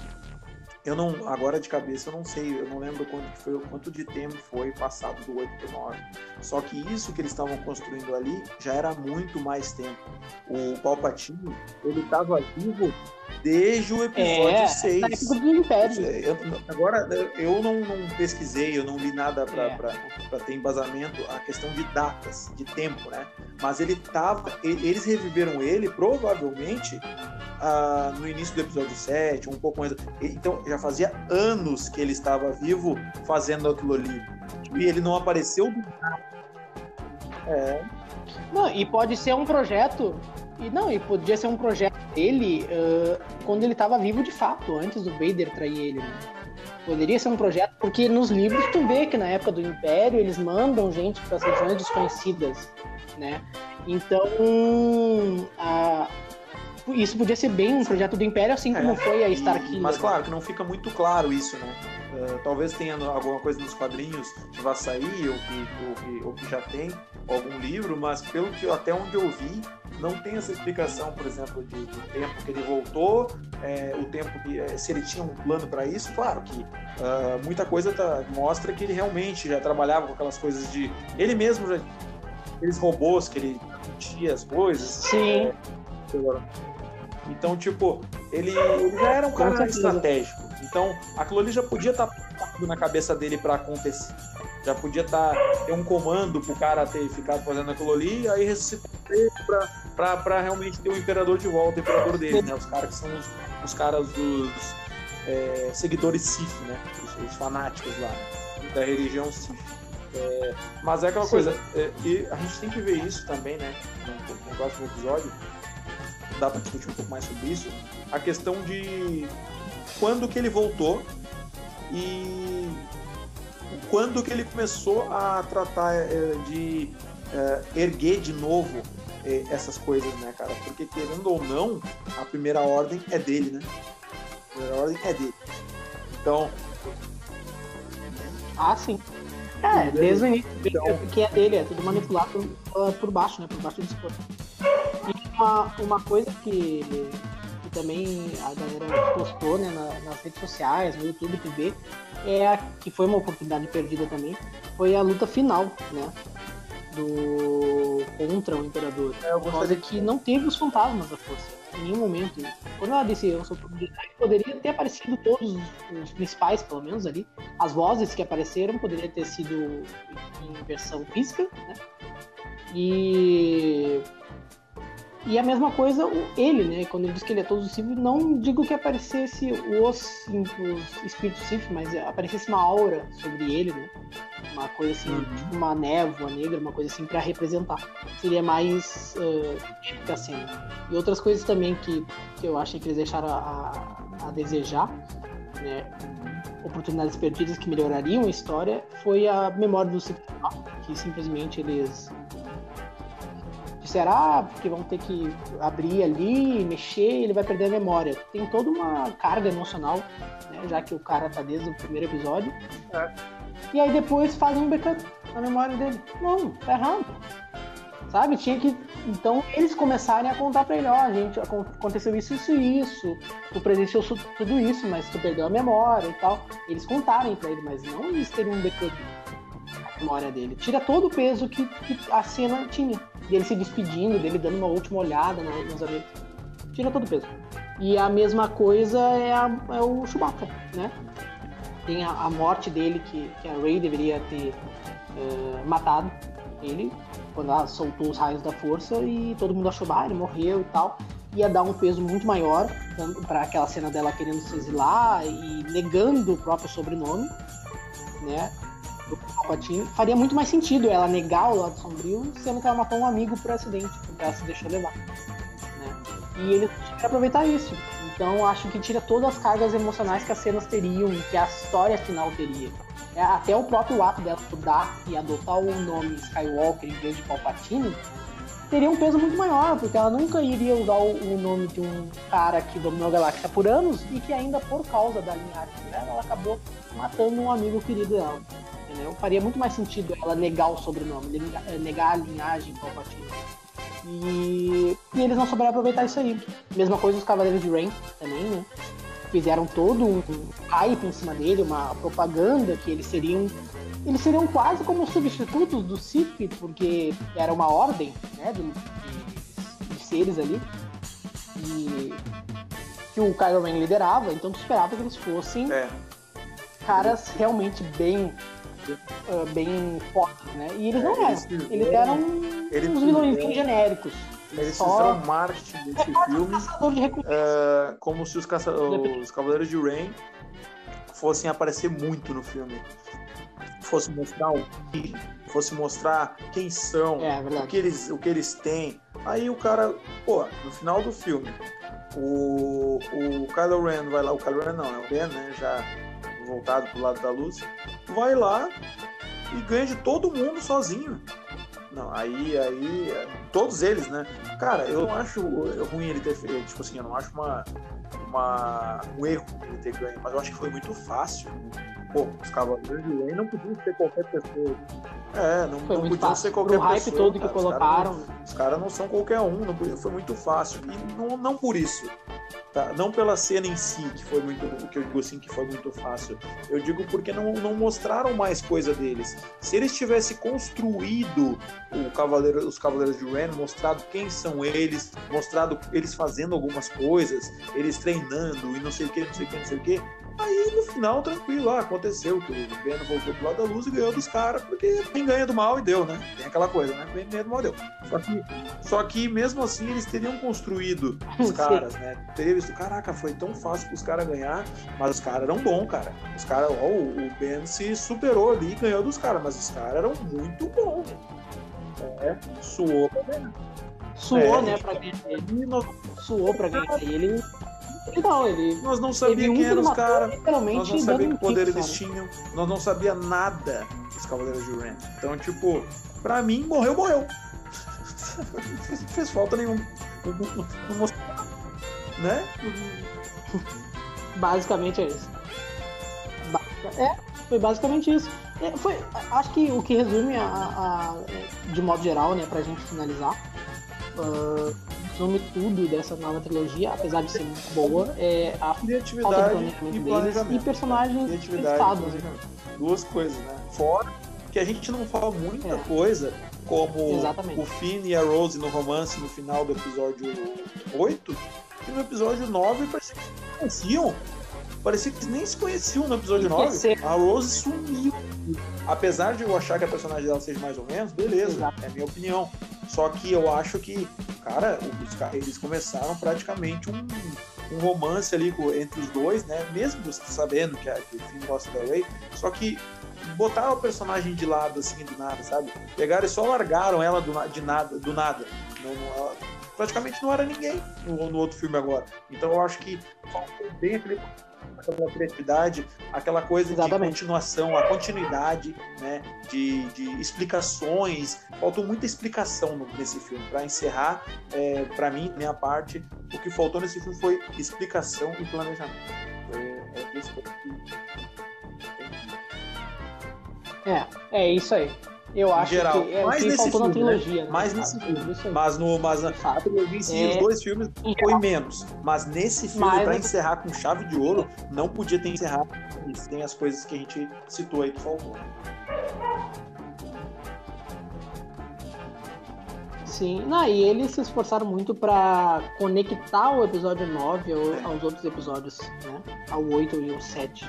eu não, agora de cabeça eu não sei, eu não lembro quanto que foi, quanto de tempo foi passado do 8 pro 9. Só que isso que eles estavam construindo ali já era muito mais tempo. O Palpatine, ele estava vivo desde o episódio É, 6. na época do Império. Eu- agora, eu não, não pesquisei, eu não li nada para É. ter embasamento a questão de datas, de tempo, né? Mas ele tava. Eles reviveram ele, provavelmente, ah, no início do episódio 7, um pouco mais. Então, já fazia anos que ele estava vivo fazendo aquilo ali. E ele não apareceu do nada. É, Não, e pode ser um projeto. E não, e podia ser um projeto dele ah, quando ele estava vivo de fato, antes do Vader trair ele, né? Poderia ser um projeto, porque nos livros tu vê que na época do Império eles mandam gente para as regiões desconhecidas, né? Então, a- isso podia ser bem um projeto do Império, assim como É, foi a Starkiller. Mas claro que não fica muito claro isso, né? Uh, talvez tenha alguma coisa nos quadrinhos que vai sair, ou que, ou que, ou que já tem, algum livro, mas pelo que eu- até onde eu vi, não tem essa explicação, por exemplo, de, do tempo que ele voltou, é, o tempo que. é, se ele tinha um plano para isso, claro que uh, muita coisa tá- mostra que ele realmente já trabalhava com aquelas coisas de. Ele mesmo já. Aqueles robôs que ele tinha as coisas. Sim, Então, tipo, ele, ele já era um cara estratégico. Então, aquilo ali já podia estar na cabeça dele para acontecer. Já podia estar tá, ter um comando pro cara ter ficado fazendo aquilo ali, e aí ressuscitar ele pra, pra, pra realmente ter o imperador de volta, o imperador dele, né? Os caras que são os, os caras dos é, seguidores Sith, né? Os, os fanáticos lá, né? da religião Sith. É, mas é aquela Sim. coisa, é, e a gente tem que ver isso também, né? No, no próximo episódio, dá para discutir um pouco mais sobre isso. A questão de quando que ele voltou e quando que ele começou a tratar é, de é, erguer de novo é, essas coisas, né, cara? Porque querendo ou não, a primeira ordem é dele, né? A primeira ordem é dele. Então. Ah, sim. É, desde o início, então... que é dele, é tudo manipulado por, por baixo, né? Por baixo do escudo. E uma, uma coisa que, que também a galera postou né, na, nas redes sociais, no YouTube, TV, é a, que foi uma oportunidade perdida também, foi a luta final, né? Do contra o Imperador. É, eu coisa que não teve os fantasmas da força em nenhum momento. Quando ela disse eu sou poderia ter aparecido todos os principais, pelo menos ali. As vozes que apareceram poderiam ter sido em versão física, né? E e a mesma coisa ele, né? Quando ele diz que ele é todo Sith, não digo que aparecesse os, os espíritos Sith, mas aparecesse uma aura sobre ele, né? Uma coisa assim, uhum. tipo uma névoa negra, uma coisa assim para representar. Seria mais uh, assim. E outras coisas também que, que eu acho que eles deixaram a, a desejar, né? Oportunidades perdidas que melhorariam a história foi a memória do Sith, que simplesmente eles será porque vão ter que abrir ali, mexer, ele vai perder a memória. Tem toda uma carga emocional, né, já que o cara tá desde o primeiro episódio. É. E aí depois fazem um backup na memória dele. Não, tá errado. Sabe? Tinha que. Então eles começarem a contar pra ele: ó, oh, gente, aconteceu isso, isso e isso. Tu presenciou tudo isso, mas tu perdeu a memória e tal. Eles contarem pra ele, mas não eles terem um backup memória dele. Tira todo o peso que, que a cena tinha dele se despedindo, dele dando uma última olhada nos amigos. Tira todo o peso. E a mesma coisa é, a, é o Chewbacca, né? Tem a, a, morte dele que, que a Rey deveria ter é, matado ele quando ela soltou os raios da força e todo mundo achou, ah, ele morreu e tal. Ia dar um peso muito maior para aquela cena dela querendo se exilar e negando o próprio sobrenome, né? Do Palpatine, faria muito mais sentido ela negar o lado sombrio, sendo que ela matou um amigo por acidente, porque ela se deixou levar. Né? E ele tinha que aproveitar isso. Então acho que tira todas as cargas emocionais que as cenas teriam, que a história final teria. É, até o próprio ato dela estudar e adotar o nome Skywalker em vez de Palpatine teria um peso muito maior, porque ela nunca iria usar o, nome de um cara que dominou a galáxia por anos e que ainda por causa da linhagem dela, ela acabou matando um amigo querido dela entendeu? Faria muito mais sentido ela negar o sobrenome, eh, negar a linhagem Palpatine. E, e eles não souberam aproveitar isso aí. Mesma coisa os Cavaleiros de Rain também, né? Fizeram todo um hype em cima dele, uma propaganda que eles seriam eles seriam quase como substitutos do Sith, porque era uma ordem né, de, de, de seres ali. E que o Kylo Ren liderava, então tu esperava que eles fossem é. caras realmente bem uh, bem fortes, né? E eles não eram. Eles, eles eram eles uns vilões genéricos. Eles Só... fizeram marketing desse é filme uh, como se os, caça... os Cavaleiros de Rain fossem aparecer muito no filme. Fosse mostrar o que, fosse mostrar quem são, é, é o, que eles, o que eles têm. Aí o cara, pô, no final do filme, o, o Kylo Ren vai lá, o Kylo Ren não, é o Ben, né? Já voltado pro lado da luz, vai lá e ganha de todo mundo sozinho. Não, aí, aí, todos eles, né? Cara, eu não acho ruim ele ter feito, tipo assim, eu não acho uma, uma, um erro ele ter ganho, mas eu acho que foi muito fácil. Pô, os Cavaleiros de Lei não podiam ser qualquer pessoa. É, não, não podiam fácil. ser qualquer Pro hype todo que colocaram. Os caras cara não são qualquer um, não, foi muito fácil. E não, não por isso. Tá? Não pela cena em si, que foi muito. O que eu digo assim que foi muito fácil. Eu digo porque não, não mostraram mais coisa deles. Se eles tivessem construído o Cavaleiro, os Cavaleiros de Ren, mostrado quem são eles, mostrado eles fazendo algumas coisas, eles treinando e não sei o que, não sei o que, não sei o que, Aí no final, tranquilo, ah, aconteceu que o Ben voltou pro lado da luz e ganhou dos caras, porque quem ganha do mal e deu, né? Tem aquela coisa, né? Quem ganha do mal deu. Só que, só que mesmo assim eles teriam construído os [LAUGHS] caras, né? Teria visto, caraca, foi tão fácil pros caras ganhar, mas os caras eram bons, cara. Os caras, ó, o Ben se superou ali e ganhou dos caras, mas os caras eram muito bons. É, suou pra ganhar. Suou, é, né, pra ganhar ele. Suou pra ganhar ele. Não, ele. Nós não sabíamos quem eram os caras. Nós não sabíamos que poder eles tinham. Nós não sabíamos nada dos Cavaleiros de Ren. Então, tipo, pra mim, morreu, morreu. não [LAUGHS] fez falta nenhuma. Né? Basicamente é isso. É, foi basicamente isso. É, foi, acho que o que resume a, a, a, de modo geral, né, pra gente finalizar, uh, resume tudo dessa nova trilogia, apesar de ser muito boa, é a criatividade e deles e personagens testados. Duas coisas, né? Fora que a gente não fala muita é. coisa, como Exatamente. o Finn e a Rose no romance no final do episódio 8, e no episódio 9 parecia que conheciam. Parecia que nem se conheciam no episódio 9. A Rose sumiu. Apesar de eu achar que a personagem dela seja mais ou menos, beleza, Exato. é a minha opinião. Só que eu acho que, cara, os, eles começaram praticamente um, um romance ali entre os dois, né? Mesmo sabendo que, a, que o Finn gosta da Ray, só que botaram o personagem de lado, assim, do nada, sabe? Pegaram e só largaram ela do, de nada, do nada. Não, não, ela praticamente não era ninguém no, no, outro filme agora. Então eu acho que faltou bem aquele aquela criatividade, aquela coisa Exatamente. de continuação, a continuidade, né, de, de explicações. Faltou muita explicação nesse filme. Para encerrar, é, para mim, minha parte, o que faltou nesse filme foi explicação e planejamento. É, é isso É, é isso aí. Eu acho geral. que é mais que nesse faltou filme, na trilogia. Né? Mais nesse filme. Mas, no, mas na trilogia em si, é... os dois filmes foi menos. Mas nesse filme, mas... pra encerrar com chave de ouro, não podia ter encerrado. Tem as coisas que a gente citou aí que faltou. Sim, não, e eles se esforçaram muito para conectar o episódio 9 aos outros episódios, né? Ao 8 e ao 7.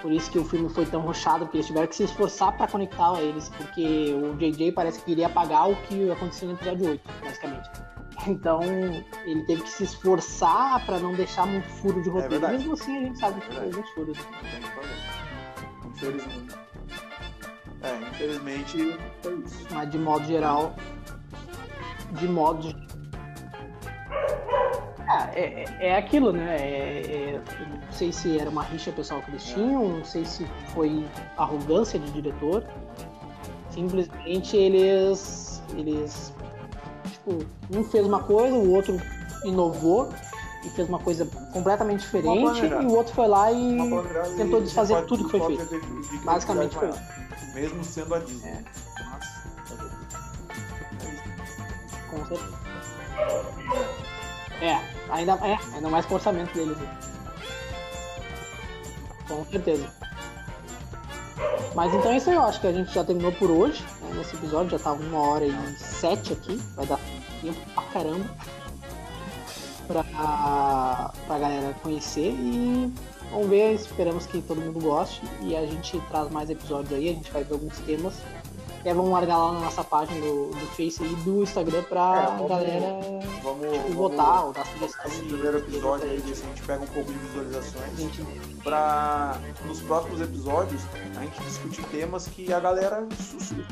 Por isso que o filme foi tão rochado, porque eles tiveram que se esforçar para conectar a eles, porque o JJ parece que iria apagar o que aconteceu no episódio 8, basicamente. Então, ele teve que se esforçar para não deixar um furo de é roteiro. É Mesmo assim, a gente sabe que fez uns furos. Infelizmente. É, infelizmente foi isso. Mas de modo geral, de modo ah, é, é, é aquilo, né? É, é, não sei se era uma rixa pessoal que eles tinham, não sei se foi arrogância de diretor. Simplesmente eles. Eles. Tipo, um fez uma coisa, o outro inovou e fez uma coisa completamente diferente, e o outro foi lá e tentou desfazer tudo que foi feito. Basicamente foi isso. Mesmo sendo a Disney. É. Com certeza. É, ainda, é, ainda mais com o orçamento deles. Com certeza. Mas então é isso aí, eu acho que a gente já terminou por hoje. Né, nesse episódio já tá uma hora e sete aqui. Vai dar tempo pra caramba pra, pra galera conhecer e vamos ver, esperamos que todo mundo goste e a gente traz mais episódios aí, a gente vai ver alguns temas é, vamos largar lá na nossa página do, do Face e do Instagram pra é, galera vamos, tipo, votar ou dar sugestão. Esse primeiro episódio aí, a gente pega um pouco de visualizações gente... pra nos próximos episódios a gente discutir temas que a galera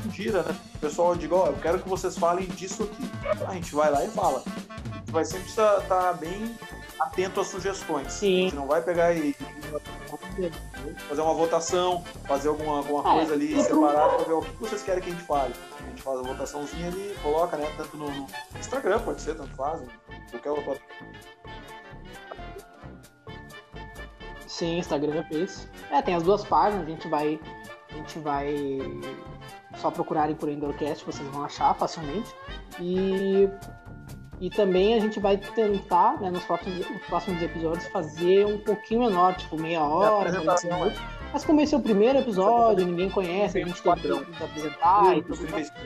sugira, né? O pessoal diga, ó, oh, eu quero que vocês falem disso aqui. A gente vai lá e fala. A gente vai sempre estar tá bem atento às sugestões. Sim. A gente não vai pegar e fazer uma votação, fazer alguma, alguma é, coisa ali separada para ver o que vocês querem que a gente fale. A gente faz a votaçãozinha ali, coloca, né? Tanto no, Instagram, pode ser, tanto faz, qualquer outra. Sim, Instagram fez. É, tem as duas páginas, a gente vai. A gente vai só procurarem por Endorcast, vocês vão achar facilmente. E e também a gente vai tentar, né, nos, próximos, nos próximos episódios, fazer um pouquinho menor, tipo meia hora, Mas como esse é o primeiro episódio, ninguém conhece, a gente tem que apresentar e tudo.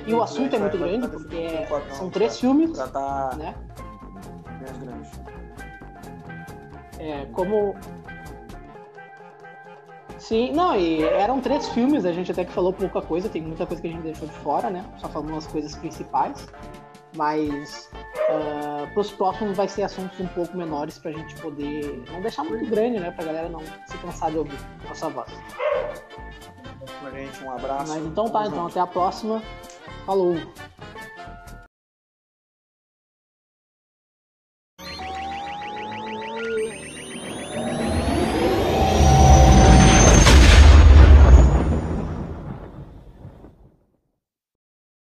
E o assunto é muito grande, porque é, são três filmes, tá né? É, como Sim, não, e eram três filmes, a gente até que falou pouca coisa, tem muita coisa que a gente deixou de fora, né? Só falando as coisas principais. Mas uh, pros próximos vai ser assuntos um pouco menores pra gente poder não deixar muito grande, né? Pra galera não se cansar de ouvir nossa voz. Gente, um abraço. Mas então tá, então até a próxima. Falou!